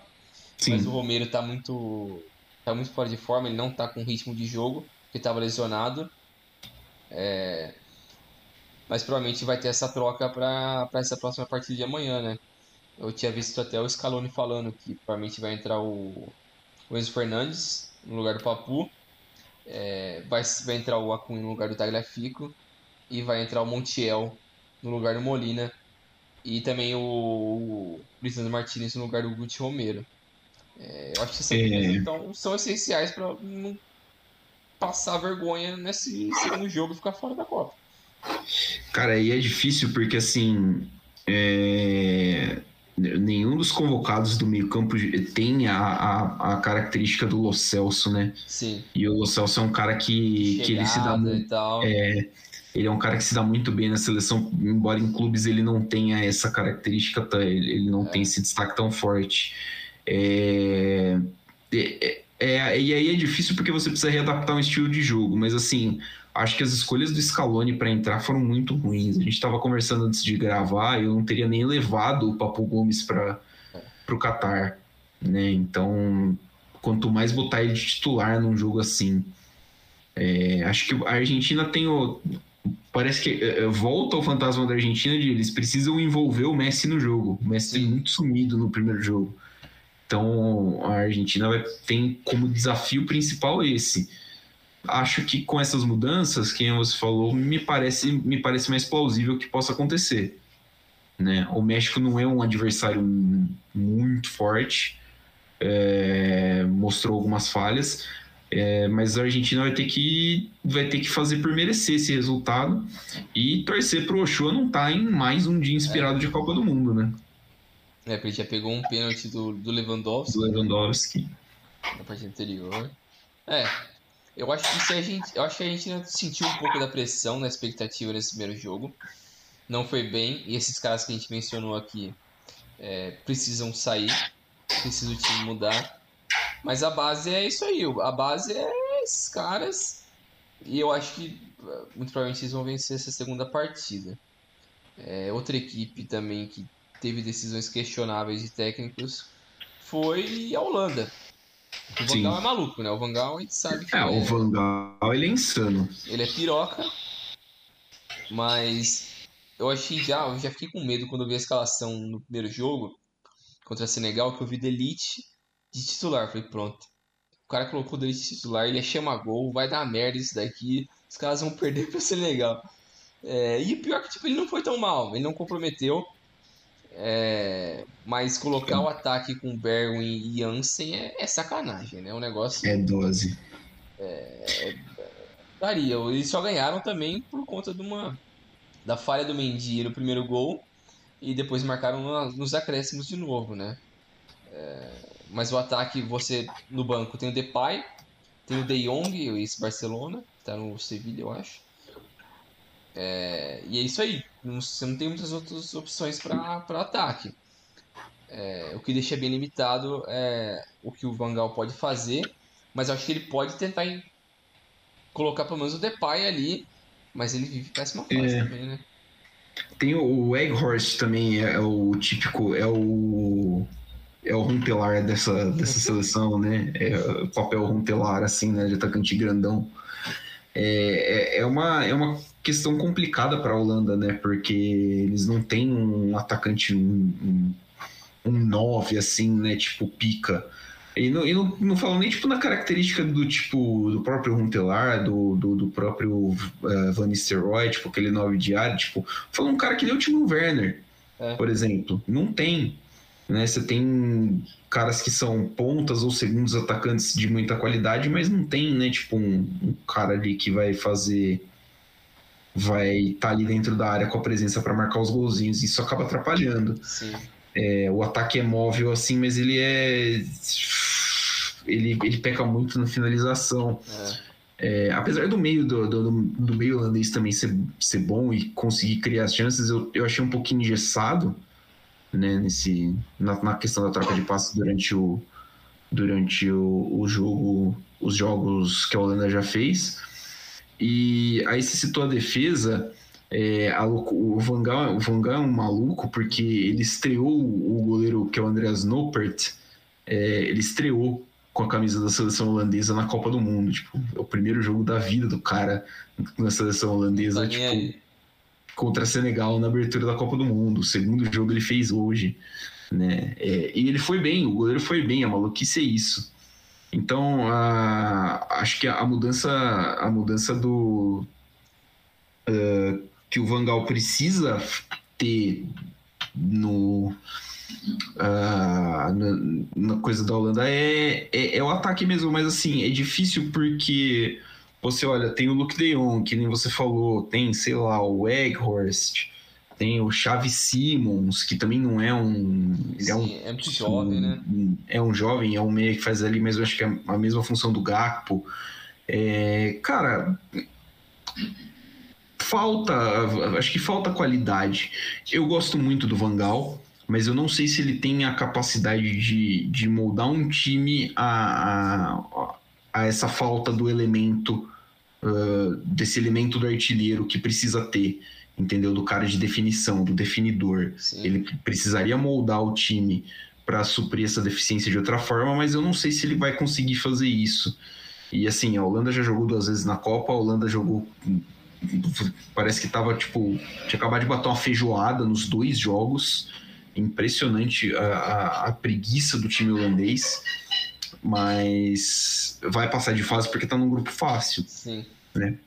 Sim. Mas o Romero tá muito. tá muito fora de forma, ele não tá com ritmo de jogo, porque estava lesionado. É... Mas provavelmente vai ter essa troca para essa próxima partida de amanhã, né? Eu tinha visto até o Scaloni falando que provavelmente vai entrar o, o Enzo Fernandes no lugar do Papu. É, vai, vai entrar o Acun no lugar do Tagliafico. E vai entrar o Montiel no lugar do Molina. E também o, o Lisandro Martinez no lugar do Guti Romero. É, eu acho que essas é... então, são essenciais para não passar vergonha nesse segundo jogo e ficar fora da Copa. Cara, aí é difícil porque assim. É... Nenhum dos convocados do meio-campo tem a, a, a, característica do Lo Celso, né? Sim. E o Lo Celso é um cara que, que ele se dá. É, ele é um cara que se dá muito bem na seleção, embora em clubes ele não tenha essa característica, ele, não é. tem esse destaque tão forte. É, é, é, e aí é difícil porque você precisa readaptar um estilo de jogo, mas assim, acho que as escolhas do Scaloni para entrar foram muito ruins. A gente estava conversando antes de gravar, eu não teria nem levado o Papo Gomes para o Qatar, né? Então, quanto mais botar ele de titular num jogo assim, é, acho que a Argentina tem o parece que é, é volta o fantasma da Argentina de eles precisam envolver o Messi no jogo. O Messi tem muito sumido no primeiro jogo. Então a Argentina vai, tem como desafio principal esse. Acho que com essas mudanças, quem você falou, me parece, me parece mais plausível que possa acontecer. Né? O México não é um adversário muito forte, é, mostrou algumas falhas, é, mas a Argentina vai ter que vai ter que fazer por merecer esse resultado e torcer para o Ochoa não estar tá em mais um dia inspirado é. de Copa do Mundo, né? É, porque ele já pegou um pênalti do, do Lewandowski. Do Lewandowski. Na parte anterior. É. Eu acho que se a gente. Eu acho que a gente sentiu um pouco da pressão na expectativa nesse primeiro jogo. Não foi bem. E esses caras que a gente mencionou aqui é, precisam sair. Precisa o time mudar. Mas a base é isso aí. A base é esses caras. E eu acho que muito provavelmente eles vão vencer essa segunda partida. É, outra equipe também que teve decisões questionáveis de técnicos foi a Holanda. O Van Gaal é maluco, né? O Van Gaal a gente sabe que. É, o é... Van Gaal ele é insano. Ele é piroca, mas eu achei já, eu já fiquei com medo quando eu vi a escalação no primeiro jogo contra a Senegal, que eu vi Delite de titular. Falei, pronto. O cara colocou o de titular, ele é chama gol, vai dar merda isso daqui, os caras vão perder pro Senegal. É, e o pior é que tipo, ele não foi tão mal, ele não comprometeu. É, mas colocar o ataque com Berwin e Jansen é, é, sacanagem, né? O negócio. É 12. É, daria. Eles só ganharam também por conta de uma da falha do Mendy no primeiro gol e depois marcaram nos acréscimos de novo, né? É, mas o ataque, você no banco tem o Depay, tem o De Jong, esse Barcelona, que tá no Sevilla, eu acho. É, e é isso aí. você não tem muitas outras opções para ataque. É, o que deixa bem limitado é o que o Vangal pode fazer, mas eu acho que ele pode tentar colocar pelo menos o Depay ali, mas ele vive péssima fase é. também, né? Tem o Egghorst também, é, é o típico, é o é o Runtelar dessa, dessa seleção, né? É o papel Runtelar, assim, né? De atacante grandão. É, é, é, uma, é uma questão complicada para a Holanda, né? Porque eles não têm um atacante, um, um, um 9, assim, né? Tipo, pica. E não, e não, não falo nem tipo na característica do tipo do próprio Runtelar, do, do, do próprio uh, Van Nistelrooy, tipo aquele 9 de área, tipo, falo um cara que nem o Timo Werner, é. por exemplo. Não tem. Né? Você tem caras que são pontas ou segundos atacantes de muita qualidade, mas não tem, né, tipo, um, um cara ali que vai fazer. Vai estar tá ali dentro da área com a presença para marcar os golzinhos. Isso acaba atrapalhando. É, o ataque é móvel assim, mas ele é. Ele, ele peca muito na finalização. É. É, apesar do meio do, do, do, meio holandês também ser, ser bom e conseguir criar as chances, eu, eu achei um pouquinho engessado né, nesse, na, na questão da troca de passes durante o, durante o, o jogo, os jogos que a Holanda já fez. E aí se citou a defesa, é, a, o Van Gaal, o Van Gaal é um maluco porque ele estreou o goleiro que é o Andreas Noppert, é, ele estreou com a camisa da seleção holandesa na Copa do Mundo, tipo, é o primeiro jogo da vida do cara na seleção holandesa, tá tipo, contra Senegal na abertura da Copa do Mundo. O segundo jogo ele fez hoje. Né? É, e ele foi bem, o goleiro foi bem, a maluquice é isso. Então, a, acho que a mudança, a mudança do. Uh, que o Vangal precisa ter no. Uh, na, na, coisa da Holanda é, é, é, o ataque mesmo, mas assim, é difícil porque você olha, tem o Luke De Jong, que nem você falou, tem, sei lá, o Egghorst, tem o Xavi Simmons, que também não é um. Ele Sim, é, um, é muito jovem, né? É um jovem, é um meio que faz ali, mas eu acho que é a mesma função do Gakpo. É, cara, falta, acho que falta qualidade. Eu gosto muito do Vangal, mas eu não sei se ele tem a capacidade de, de moldar um time a, a, a essa falta do elemento uh, desse elemento do artilheiro que precisa ter, entendeu? Do cara de definição, do definidor. Sim. Ele precisaria moldar o time para suprir essa deficiência de outra forma, mas eu não sei se ele vai conseguir fazer isso. E assim, a Holanda já jogou duas vezes na Copa, a Holanda jogou. Parece que tava, tipo, tinha acabado de bater uma feijoada nos dois jogos. Impressionante a, a, a preguiça do time holandês mas vai passar de fase porque tá num grupo fácil. Sim. Né?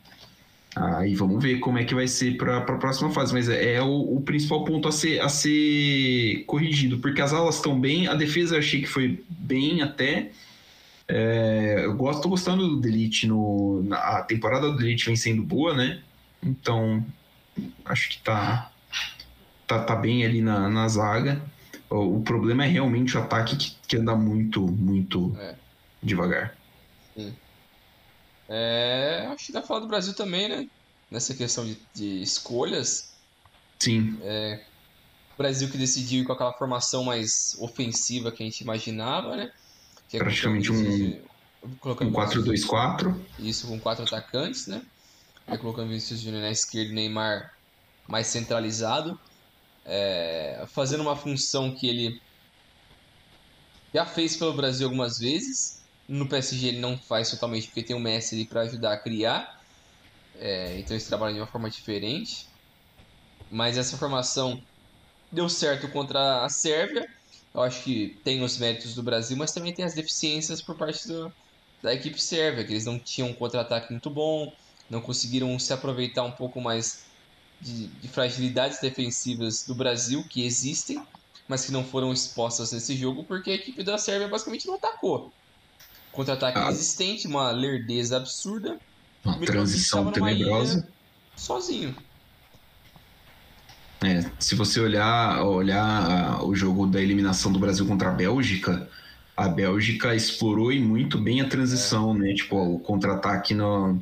Aí vamos ver como é que vai ser para a próxima fase, mas é, é o, o, principal ponto a ser, a ser corrigido, porque as alas estão bem, a defesa eu achei que foi bem até. É, eu gosto, tô gostando do Delete no. A temporada do Delete vem sendo boa, né? Então acho que tá, tá, tá bem ali na, na zaga. O, problema é realmente o ataque que, que anda muito, muito é. devagar. Sim. É, acho que dá pra falar do Brasil também, né? Nessa questão de, de escolhas. Sim. É, o Brasil que decidiu ir com aquela formação mais ofensiva que a gente imaginava, né? É Praticamente um, um 4-2-4. Isso, com quatro atacantes, né? Aí colocando Vinícius Júnior na esquerda e Neymar mais centralizado é, fazendo uma função que ele já fez pelo Brasil algumas vezes. No PSG ele não faz totalmente porque tem o Messi ali para ajudar a criar. É, então eles trabalham de uma forma diferente. Mas essa formação deu certo contra a Sérvia. Eu acho que tem os méritos do Brasil, mas também tem as deficiências por parte do, da equipe sérvia, que eles não tinham um contra-ataque muito bom, não conseguiram se aproveitar um pouco mais de, de fragilidades defensivas do Brasil que existem, mas que não foram expostas nesse jogo porque a equipe da Sérvia basicamente não atacou. Contra-ataque ah. existente, uma lerdeza absurda. Uma transição tenebrosa. Sozinho. É, se você olhar, olhar o jogo da eliminação do Brasil contra a Bélgica, a Bélgica explorou e muito bem a transição, é. né? Tipo, o contra-ataque no,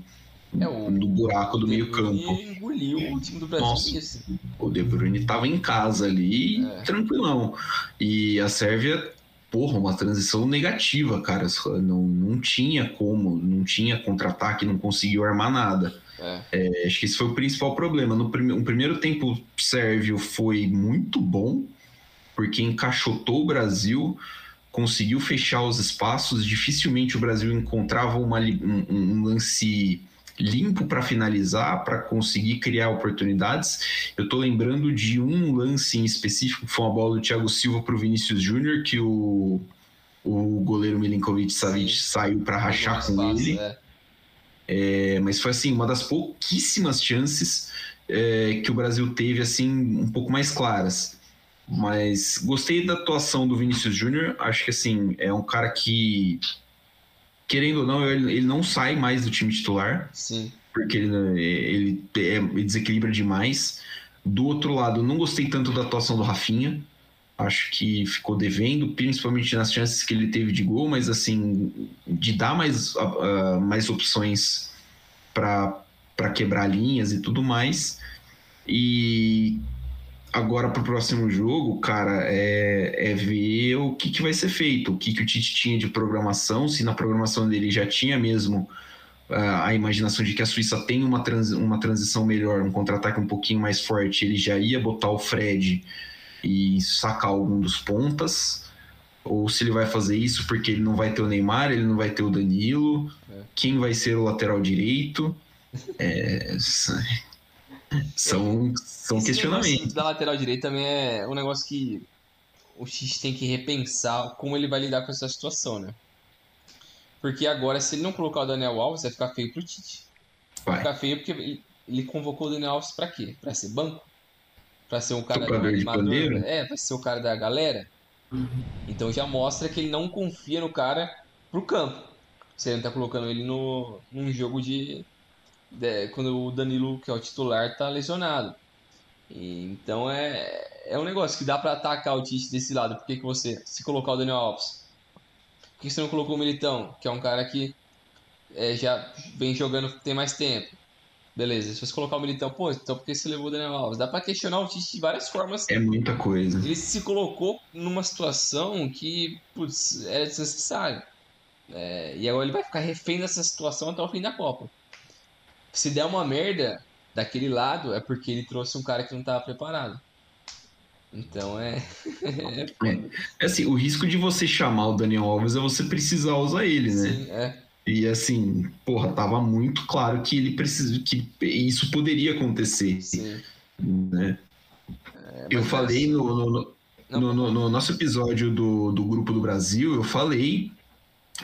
é, o, no buraco do meio campo. engoliu o time do Brasil. Nossa, o De Bruyne estava em casa ali, é. tranquilão. E a Sérvia, porra, uma transição negativa, cara. Não, não tinha como, não tinha contra-ataque, não conseguiu armar nada. É. É, acho que esse foi o principal problema. No prime o primeiro tempo sérvio foi muito bom, porque encaixotou o Brasil conseguiu fechar os espaços. Dificilmente o Brasil encontrava uma, um, um lance limpo para finalizar, para conseguir criar oportunidades. Eu estou lembrando de um lance em específico, que foi uma bola do Thiago Silva para o Vinícius Júnior, que o, o goleiro Milinkovic Savic saiu para rachar com espaço, ele. É. É, mas foi assim, uma das pouquíssimas chances é, que o Brasil teve assim um pouco mais claras. Mas gostei da atuação do Vinícius Júnior. Acho que assim, é um cara que, querendo ou não, ele, ele não sai mais do time titular. Sim. Porque ele, ele, é, ele desequilibra demais. Do outro lado, não gostei tanto da atuação do Rafinha. Acho que ficou devendo, principalmente nas chances que ele teve de gol, mas assim, de dar mais, uh, mais opções para quebrar linhas e tudo mais. E agora para o próximo jogo, cara, é, é ver o que, que vai ser feito, o que, que o Tite tinha de programação, se na programação dele já tinha mesmo uh, a imaginação de que a Suíça tem uma, trans, uma transição melhor, um contra-ataque um pouquinho mais forte, ele já ia botar o Fred e sacar algum dos pontas, ou se ele vai fazer isso porque ele não vai ter o Neymar, ele não vai ter o Danilo, é. quem vai ser o lateral direito. É, são, são Esse questionamentos. da lateral direita também é um negócio que o X tem que repensar como ele vai lidar com essa situação, né? Porque agora, se ele não colocar o Daniel Alves, vai ficar feio pro Tite. Vai ficar feio porque ele, ele convocou o Daniel Alves pra quê? Pra ser banco? Pra ser um cara do animador? É, pra ser o cara da galera. Então já mostra que ele não confia no cara pro campo. Você não tá colocando ele no, num jogo de, quando o Danilo, que é o titular, tá lesionado. E, então é, é um negócio que dá para atacar o Tite desse lado. Por que, que você, se colocar o Daniel Alves, por que você não colocou o Militão, que é um cara que é, já vem jogando tem mais tempo? Beleza, se você colocar o Militão, pô, então por que você levou o Daniel Alves? Dá para questionar o Tite de várias formas. É muita coisa. Ele se colocou numa situação que, putz, era desnecessário. É, e agora ele vai ficar refém dessa situação até o fim da Copa se der uma merda daquele lado, é porque ele trouxe um cara que não estava preparado. Então é. é. é. assim, o risco de você chamar o Daniel Alves é você precisar usar ele, né? Sim, é. E assim, porra, tava muito claro que ele precisa, que isso poderia acontecer. Sim. Né? É, eu falei no, no, no, no, no nosso episódio do, do Grupo do Brasil, eu falei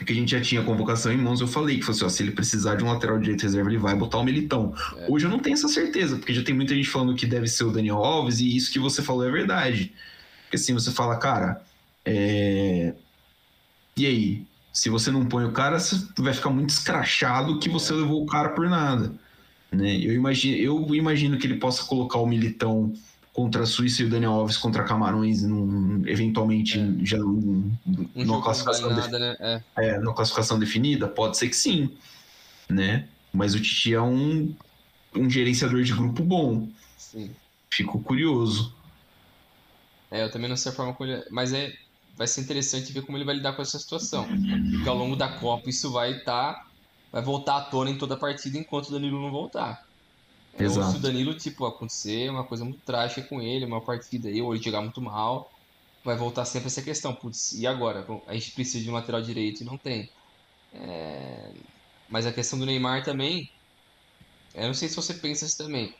que a gente já tinha convocação em mãos, eu falei que assim, ó, se ele precisar de um lateral direito reserva, ele vai botar o Militão. É. Hoje eu não tenho essa certeza, porque já tem muita gente falando que deve ser o Daniel Alves, e isso que você falou é verdade. Porque assim, você fala, cara, é... e aí? Se você não põe o cara, você vai ficar muito escrachado que você é. levou o cara por nada. Né? Eu, imagino, eu imagino que ele possa colocar o Militão contra a Suíça e o Daniel Alves contra Camarões, num, eventualmente é. já num, um numa classificação, nada, né? é. É, numa classificação definida, pode ser que sim, né? Mas o Titi é um, um gerenciador de grupo bom. Sim. Fico curioso. É, eu também não sei a forma como ele... Mas é, vai ser interessante ver como ele vai lidar com essa situação. Porque ao longo da Copa isso vai estar... Tá, vai voltar à tona em toda a partida enquanto o Danilo não voltar. Exato. Ou se o Danilo, tipo, acontecer uma coisa muito trágica com ele, uma partida aí, ou ele jogar muito mal, vai voltar sempre essa questão. Putz, e agora? A gente precisa de um lateral direito e não tem. É... Mas a questão do Neymar também, eu não sei se você pensa isso também,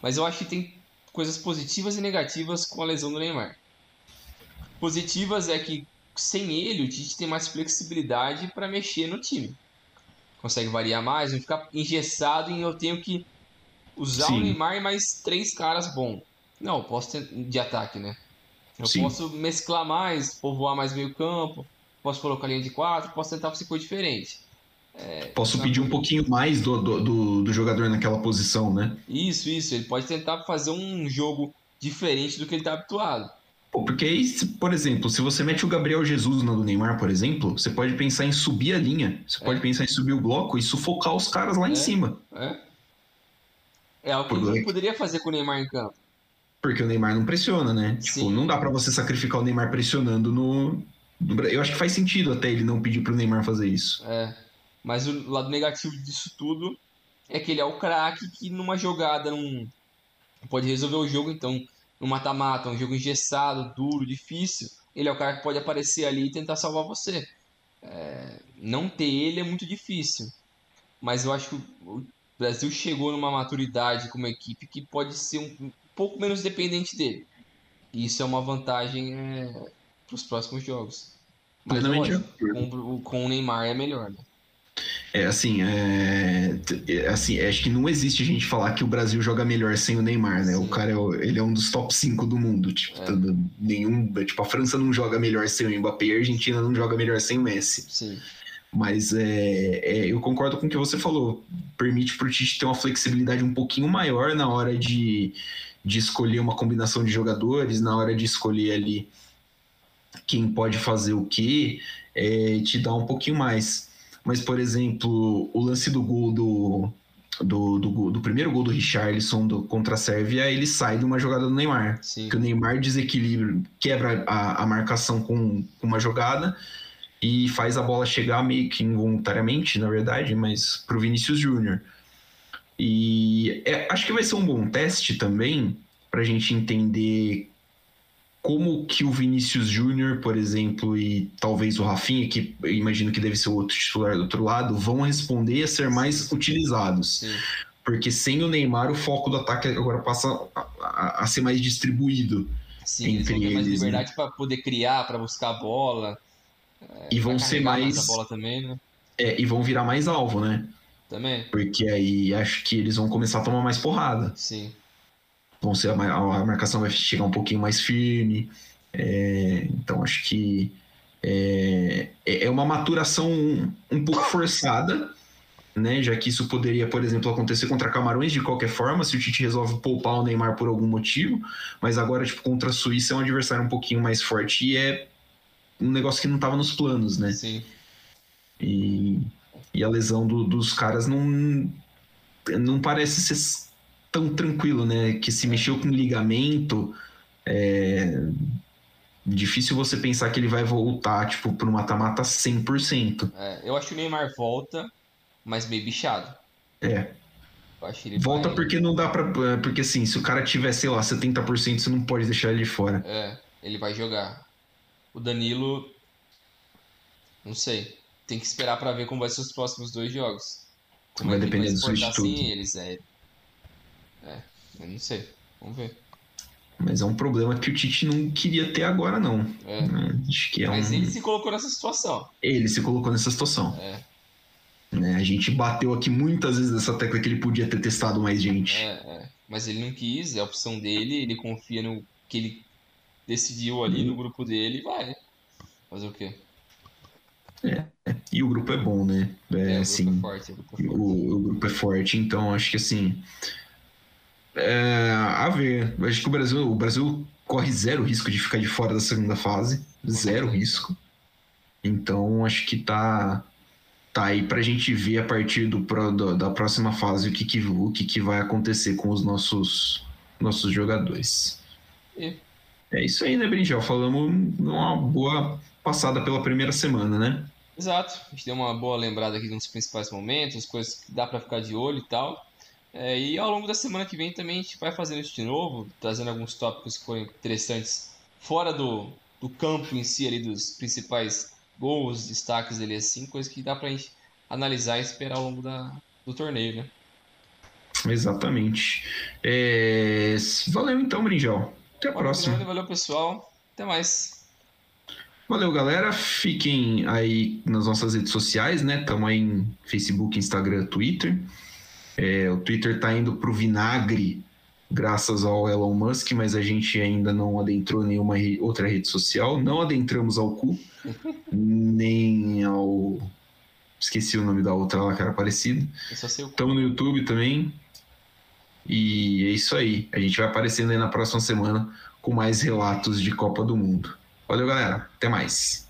mas eu acho que tem coisas positivas e negativas com a lesão do Neymar. Positivas é que sem ele o Tite tem mais flexibilidade para mexer no time. Consegue variar mais, não ficar engessado em eu tenho que usar Sim. o Neymar e mais três caras bom. Não, posso ter de ataque, né? Eu Sim. posso mesclar mais, povoar mais meio campo, posso colocar linha de quatro, posso tentar fazer coisa diferente. É, posso pedir um pouquinho mais do, do, do, do, jogador naquela posição, né? Isso, isso. Ele pode tentar fazer um jogo diferente do que ele está habituado. Pô, porque por exemplo, se você mete o Gabriel Jesus na do Neymar, por exemplo, você pode pensar em subir a linha, você É. pode pensar em subir o bloco e sufocar os caras lá É. em cima. É, é algo que ele não poderia fazer com o Neymar em campo. Porque o Neymar não pressiona, né? Tipo, Sim. não dá pra você sacrificar o Neymar pressionando no, no Eu acho que faz sentido até ele não pedir pro Neymar fazer isso. É. Mas o lado negativo disso tudo é que ele é o craque que numa jogada não pode resolver o jogo, então no mata-mata, um jogo engessado, duro, difícil, ele é o cara que pode aparecer ali e tentar salvar você. É, não ter ele é muito difícil. Mas eu acho que o Brasil chegou numa maturidade como equipe que pode ser um, pouco menos dependente dele. E isso é uma vantagem para os próximos jogos. Mas Plenamente lógico, com, o- com o Neymar é melhor, né? É assim, é... é, assim, acho que não existe a gente falar que o Brasil joga melhor sem o Neymar, né? O Sim. cara é, o- ele é um dos top 5 do mundo. Tipo, É. tá- nenhum, tipo, a França não joga melhor sem o Mbappé a Argentina não joga melhor sem o Messi. Sim. Mas é, é, eu concordo com o que você falou. Permite pro Tite ter uma flexibilidade um pouquinho maior na hora de, de escolher uma combinação de jogadores, na hora de escolher ali quem pode fazer o quê, é, te dá um pouquinho mais. Mas, por exemplo, o lance do gol do, do, do, do primeiro gol do Richarlison do, contra a Sérvia, ele sai de uma jogada do Neymar Sim. que o Neymar desequilibra, quebra a, a marcação com, com uma jogada e faz a bola chegar meio que involuntariamente, na verdade, mas pro Vinícius Júnior. E é- acho que vai ser um bom teste também para a gente entender como que o Vinícius Júnior, por exemplo, e talvez o Rafinha, que imagino que deve ser o outro titular do outro lado, vão responder a ser mais utilizados. Sim. Porque sem o Neymar, o foco do ataque agora passa a, a- a ser mais distribuído. Sim, eles entre vão ter mais eles, né? liberdade para poder criar, para buscar a bola. E vão ser mais. bola também, né? é, e vão virar mais alvo, né? Também. Porque aí acho que eles vão começar a tomar mais porrada. Sim. Vão ser, a, a marcação vai chegar um pouquinho mais firme. É, então acho que é, é uma maturação um, um pouco forçada, né? Já que isso poderia, por exemplo, acontecer contra Camarões de qualquer forma, se o Tite resolve poupar o Neymar por algum motivo. Mas agora, tipo, contra a Suíça é um adversário um pouquinho mais forte e é um negócio que não estava nos planos, né? Sim. E, e a lesão do- dos caras não, não parece ser tão tranquilo, né? Que se mexeu com ligamento, é difícil você pensar que ele vai voltar, tipo, pro mata-mata 100%. É, eu acho que o Neymar volta, mas meio bichado. É, volta vai- porque não dá pra... Porque assim, se o cara tiver, sei lá, 70%, você não pode deixar ele de fora. É, ele vai jogar. O Danilo. Não sei. Tem que esperar pra ver como vai ser os próximos dois jogos. Como Vai é depender do substituto. sem eles, é. É, eu não sei. Vamos ver. Mas é um problema que o Tite não queria ter agora, não. É. né? Acho que é Mas um... ele se colocou nessa situação. ele se colocou nessa situação. É, né? A gente bateu aqui muitas vezes nessa tecla que ele podia ter testado mais gente. é, é. Mas ele não quis, é a opção dele, ele confia no que ele decidiu ali no grupo dele vai. Fazer o quê? E o grupo é bom, né? É, É, o grupo assim, é forte, o grupo é forte. o, o grupo é forte, então acho que assim. É, a ver, acho que o Brasil, o Brasil corre zero risco de ficar de fora da segunda fase. Zero risco. Então acho que tá. Tá aí pra gente ver a partir do, do- da próxima fase o que, que, o que, que vai acontecer com os nossos, nossos jogadores. E- É isso aí, né, Brinjel? Falamos uma boa passada pela primeira semana, né? Exato, a gente deu uma boa lembrada aqui nos principais momentos, coisas que dá pra ficar de olho e tal. É, e ao longo da semana que vem também a gente vai fazendo isso de novo, trazendo alguns tópicos que forem interessantes fora do, do campo em si, ali, dos principais gols, destaques ali, assim, coisas que dá pra gente analisar e esperar ao longo da, do torneio, né? Exatamente. É, Valeu então, Brinjel. Até a próxima. Fernando, valeu pessoal, até mais. Valeu, galera. Fiquem aí nas nossas redes sociais, né? Estamos aí em Facebook, Instagram, Twitter. É, o Twitter tá indo pro vinagre graças ao Elon Musk, mas a gente ainda não adentrou nenhuma re- outra rede social. Não adentramos ao cu, nem ao. Esqueci o nome da outra lá que era parecida. Eu só sei o Estamos no YouTube também. E é isso aí. A gente vai aparecendo aí na próxima semana com mais relatos de Copa do Mundo. Valeu, galera. Até mais.